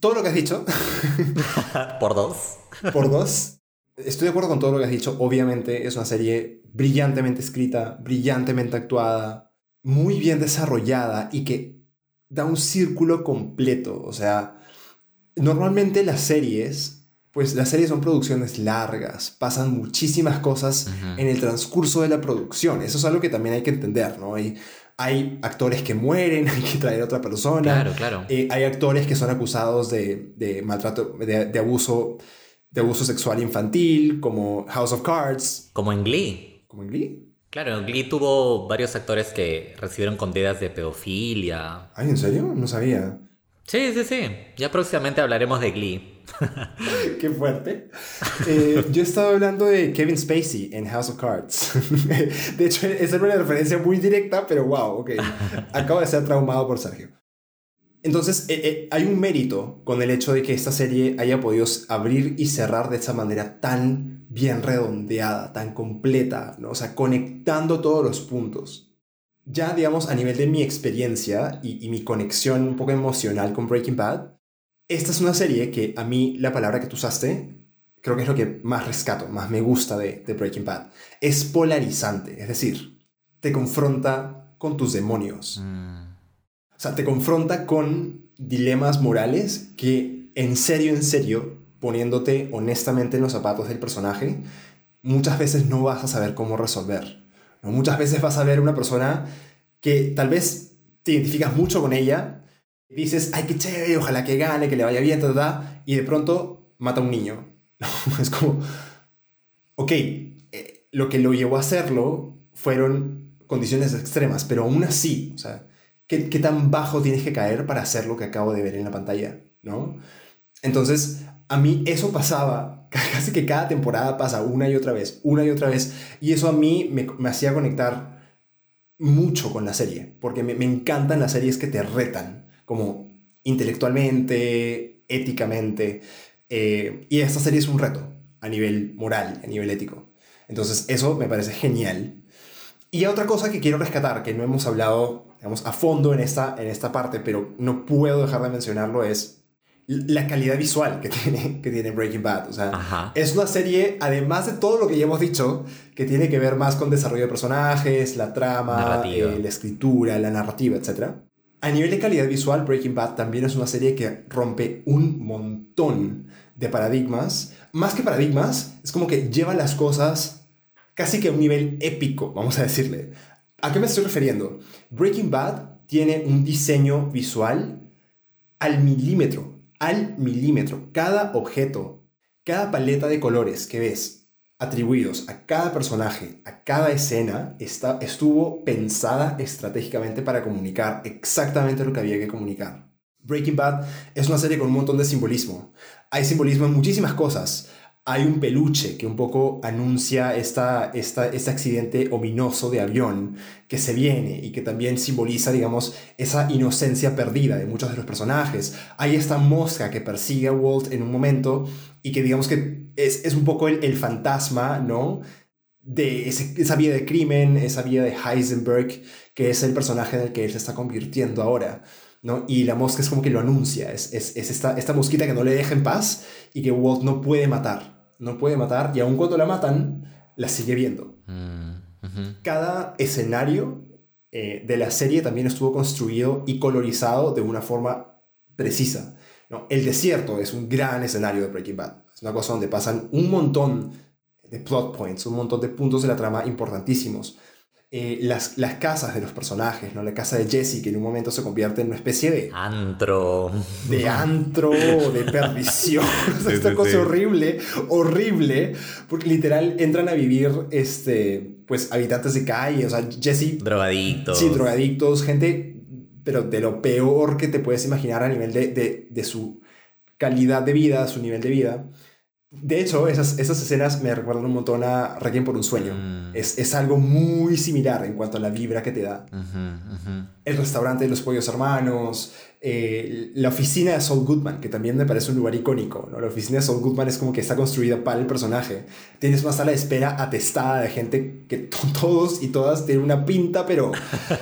todo lo que has dicho, [laughs] Por dos. por dos, estoy de acuerdo con todo lo que has dicho. Obviamente es una serie brillantemente escrita, brillantemente actuada, muy bien desarrollada y que da un círculo completo. O sea, normalmente las series, pues las series son producciones largas, pasan muchísimas cosas en el transcurso de la producción. Eso es algo que también hay que entender, ¿no? Hay, hay actores que mueren, [laughs] hay que traer a otra persona. Claro, claro. Eh, hay actores que son acusados de, de maltrato, de, de abuso, de abuso sexual infantil, como House of Cards. Como en Glee. como en Glee. Claro, Glee tuvo varios actores que recibieron condenas de pedofilia. Ay, ¿en serio? No sabía. Sí, sí, sí. Ya próximamente hablaremos de Glee. [laughs] Qué fuerte. Eh, yo estaba hablando de Kevin Spacey en House of Cards. [laughs] de hecho, esa era una referencia muy directa, pero wow, ok. Acabo de ser traumado por Sergio. Entonces, eh, eh, hay un mérito con el hecho de que esta serie haya podido abrir y cerrar de esa manera tan bien redondeada, tan completa, ¿no? O sea, conectando todos los puntos. Ya, digamos, a nivel de mi experiencia y, mi conexión un poco emocional con Breaking Bad, esta es una serie que a mí la palabra que tú usaste creo que es lo que más rescato, más me gusta de, de Breaking Bad. Es polarizante, es decir, te confronta con tus demonios. Mm. O sea, te confronta con dilemas morales que en serio, en serio, poniéndote honestamente en los zapatos del personaje, muchas veces no vas a saber cómo resolver. ¿No? Muchas veces vas a ver una persona que tal vez te identificas mucho con ella, dices, ay, qué chévere, ojalá que gane, que le vaya bien, y de pronto mata a un niño. [laughs] es como, ok, eh, lo que lo llevó a hacerlo fueron condiciones extremas, pero aún así, o sea, ¿qué, ¿qué, tan bajo tienes que caer para hacer lo que acabo de ver en la pantalla? ¿no? Entonces, a mí eso pasaba, [laughs] casi que cada temporada pasa una y otra vez, una y otra vez, y eso a mí me, me hacía conectar mucho con la serie, porque me, me encantan las series que te retan, como intelectualmente, éticamente, eh, y esta serie es un reto a nivel moral, a nivel ético. Entonces eso me parece genial. Y otra cosa que quiero rescatar, que no hemos hablado a fondo en esta, en esta parte, pero no puedo dejar de mencionarlo, es la calidad visual que [laughs] tiene, que tiene Breaking Bad. O sea, es una serie, además de todo lo que ya hemos dicho, que tiene que ver más con desarrollo de personajes, la trama, eh, la escritura, la narrativa, etc. A nivel de calidad visual, Breaking Bad también es una serie que rompe un montón de paradigmas. Más que paradigmas, es como que lleva las cosas casi que a un nivel épico, vamos a decirle. ¿A qué me estoy refiriendo? Breaking Bad tiene un diseño visual al milímetro, al milímetro. Cada objeto, cada paleta de colores que ves atribuidos a cada personaje, a cada escena, está, estuvo pensada estratégicamente para comunicar exactamente lo que había que comunicar. Breaking Bad es una serie con un montón de simbolismo. Hay simbolismo en muchísimas cosas hay un peluche que un poco anuncia esta, esta, este accidente ominoso de avión que se viene y que también simboliza, digamos, esa inocencia perdida de muchos de los personajes. Hay esta mosca que persigue a Walt en un momento y que digamos que es, es un poco el, el, fantasma, ¿no? De esa vida de crimen, esa vida de Heisenberg, que es el personaje en el que él se está convirtiendo ahora. ¿No? Y la mosca es como que lo anuncia, es, es, es esta, esta mosquita que no le deja en paz y que Walt no puede matar, no puede matar y aun cuando la matan, la sigue viendo. Mm, Cada escenario eh, de la serie también estuvo construido y colorizado de una forma precisa. ¿no? El desierto es un gran escenario de Breaking Bad. Es una cosa donde pasan un montón de plot points, un montón de puntos de la trama importantísimos. Eh, las, las casas de los personajes, ¿no? La casa de Jesse, que en un momento se convierte en una especie de... Antro. De antro, de perdición. [laughs] esta cosa horrible, horrible, porque literal entran a vivir, este, pues, habitantes de calle, o sea, Jesse... Drogadictos. Sí, drogadictos, gente, pero de lo peor que te puedes imaginar a nivel de, de, de su calidad de vida, su nivel de vida. De hecho, esas, esas escenas me recuerdan un montón a Requiem por un sueño. Mm. Es, es, algo muy similar en cuanto a la vibra que te da. El restaurante de los pollos hermanos, eh, la oficina de Saul Goodman, que también me parece un lugar icónico. ¿no? La oficina de Saul Goodman es como que está construida para el personaje. Tienes una sala de espera atestada de gente que todos y todas tienen una pinta, pero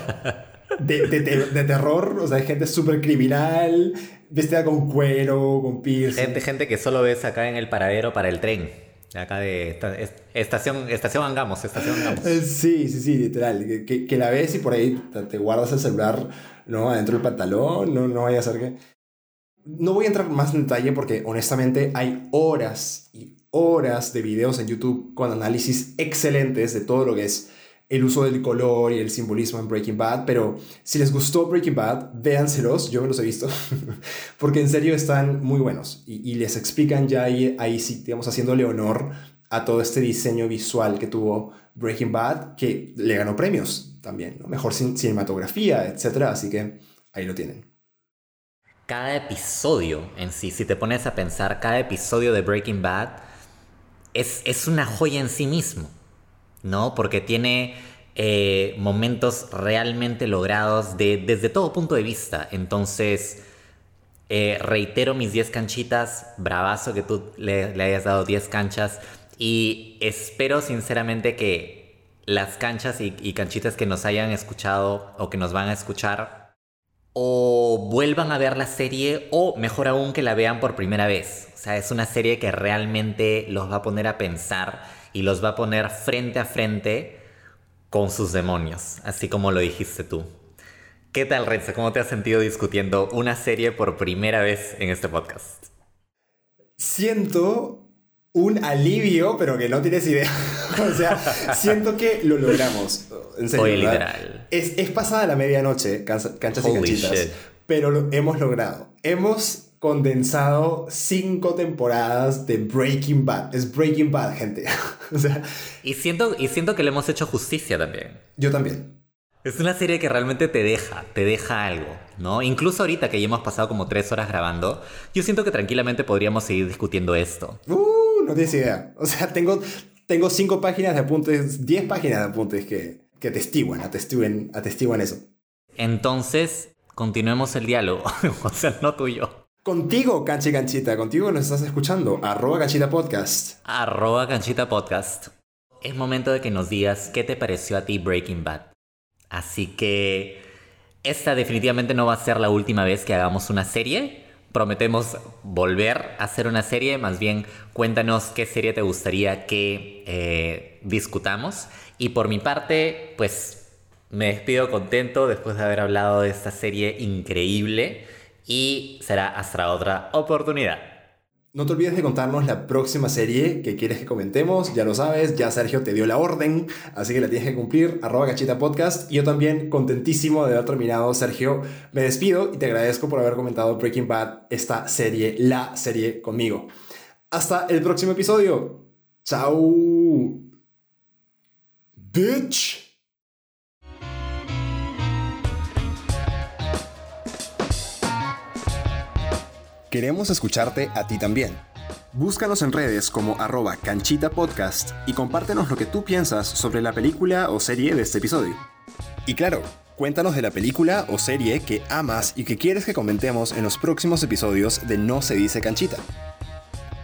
[laughs] de, de, de, terror. O sea, hay gente súper criminal vestida con cuero, con piercing. Gente, gente que solo ves acá en el paradero para el tren. Acá de estación, estación Angamos, estación Angamos. Eh, sí, sí, sí, literal. Que, que, la ves y por ahí te guardas el celular, ¿no? Adentro del pantalón, no, no vaya a ser que... No voy a entrar más en detalle porque honestamente hay horas y horas de videos en YouTube con análisis excelentes de todo lo que es el uso del color y el simbolismo en Breaking Bad, pero si les gustó Breaking Bad, véanselos, yo me los he visto, [laughs] porque en serio están muy buenos y, les explican ya ahí, ahí sí, digamos, haciéndole honor a todo este diseño visual que tuvo Breaking Bad, que le ganó premios también, ¿no? mejor cinematografía, etc. Así que ahí lo tienen. Cada episodio en sí, si te pones a pensar, cada episodio de Breaking Bad es, es una joya en sí mismo, ¿no? Porque tiene eh, momentos realmente logrados de, desde todo punto de vista. Entonces, eh, reitero mis 10 canchitas, bravazo que tú le, le hayas dado 10 canchas y espero sinceramente que las canchas y, canchitas que nos hayan escuchado o que nos van a escuchar o vuelvan a ver la serie o mejor aún que la vean por primera vez. O sea, es una serie que realmente los va a poner a pensar y los va a poner frente a frente con sus demonios, así como lo dijiste tú. ¿Qué tal, Renzo? ¿Cómo te has sentido discutiendo una serie por primera vez en este podcast? Siento un alivio, pero que no tienes idea. [laughs] o sea, siento que lo logramos. En serio. literal. Es, es, pasada la medianoche, canchas y canchitas. Pero lo hemos logrado. Hemos condensado cinco temporadas de Breaking Bad. Es Breaking Bad, gente. [laughs] o sea, y, siento, y siento que le hemos hecho justicia también. Yo también. Es una serie que realmente te deja, te deja algo, ¿no? Incluso ahorita que ya hemos pasado como tres horas grabando, yo siento que tranquilamente podríamos seguir discutiendo esto. Uh, no tienes idea. O sea, [laughs] tengo, tengo cinco páginas de apuntes, diez páginas de apuntes que, que atestiguan, atestiguan, atestiguan eso. Entonces, continuemos el diálogo. [laughs] o sea, no tú y yo. Contigo, Canchi Canchita, contigo nos estás escuchando. Arroba Canchita Podcast. Arroba Canchita Podcast. Es momento de que nos digas qué te pareció a ti Breaking Bad. Así que esta definitivamente no va a ser la última vez que hagamos una serie. Prometemos volver a hacer una serie. Más bien, cuéntanos qué serie te gustaría que eh, discutamos. Y por mi parte, pues me despido contento después de haber hablado de esta serie increíble. Y será hasta otra oportunidad. No te olvides de contarnos la próxima serie que quieres que comentemos, ya lo sabes, ya Sergio te dio la orden, así que la tienes que cumplir, arroba cachita podcast. Y yo también contentísimo de haber terminado, Sergio, me despido y te agradezco por haber comentado Breaking Bad, esta serie, la serie conmigo. Hasta el próximo episodio. Chao. Bitch. Queremos escucharte a ti también. Búscanos en redes como arroba canchita podcast y compártenos lo que tú piensas sobre la película o serie de este episodio. Y claro, cuéntanos de la película o serie que amas y que quieres que comentemos en los próximos episodios de No se dice canchita.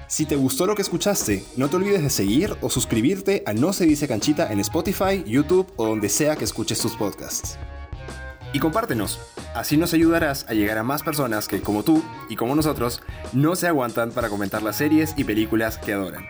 Si te gustó lo que escuchaste, no te olvides de seguir o suscribirte a No se dice canchita en Spotify, YouTube o donde sea que escuches tus podcasts y compártenos. Así nos ayudarás a llegar a más personas que, como tú y como nosotros, no se aguantan para comentar las series y películas que adoran.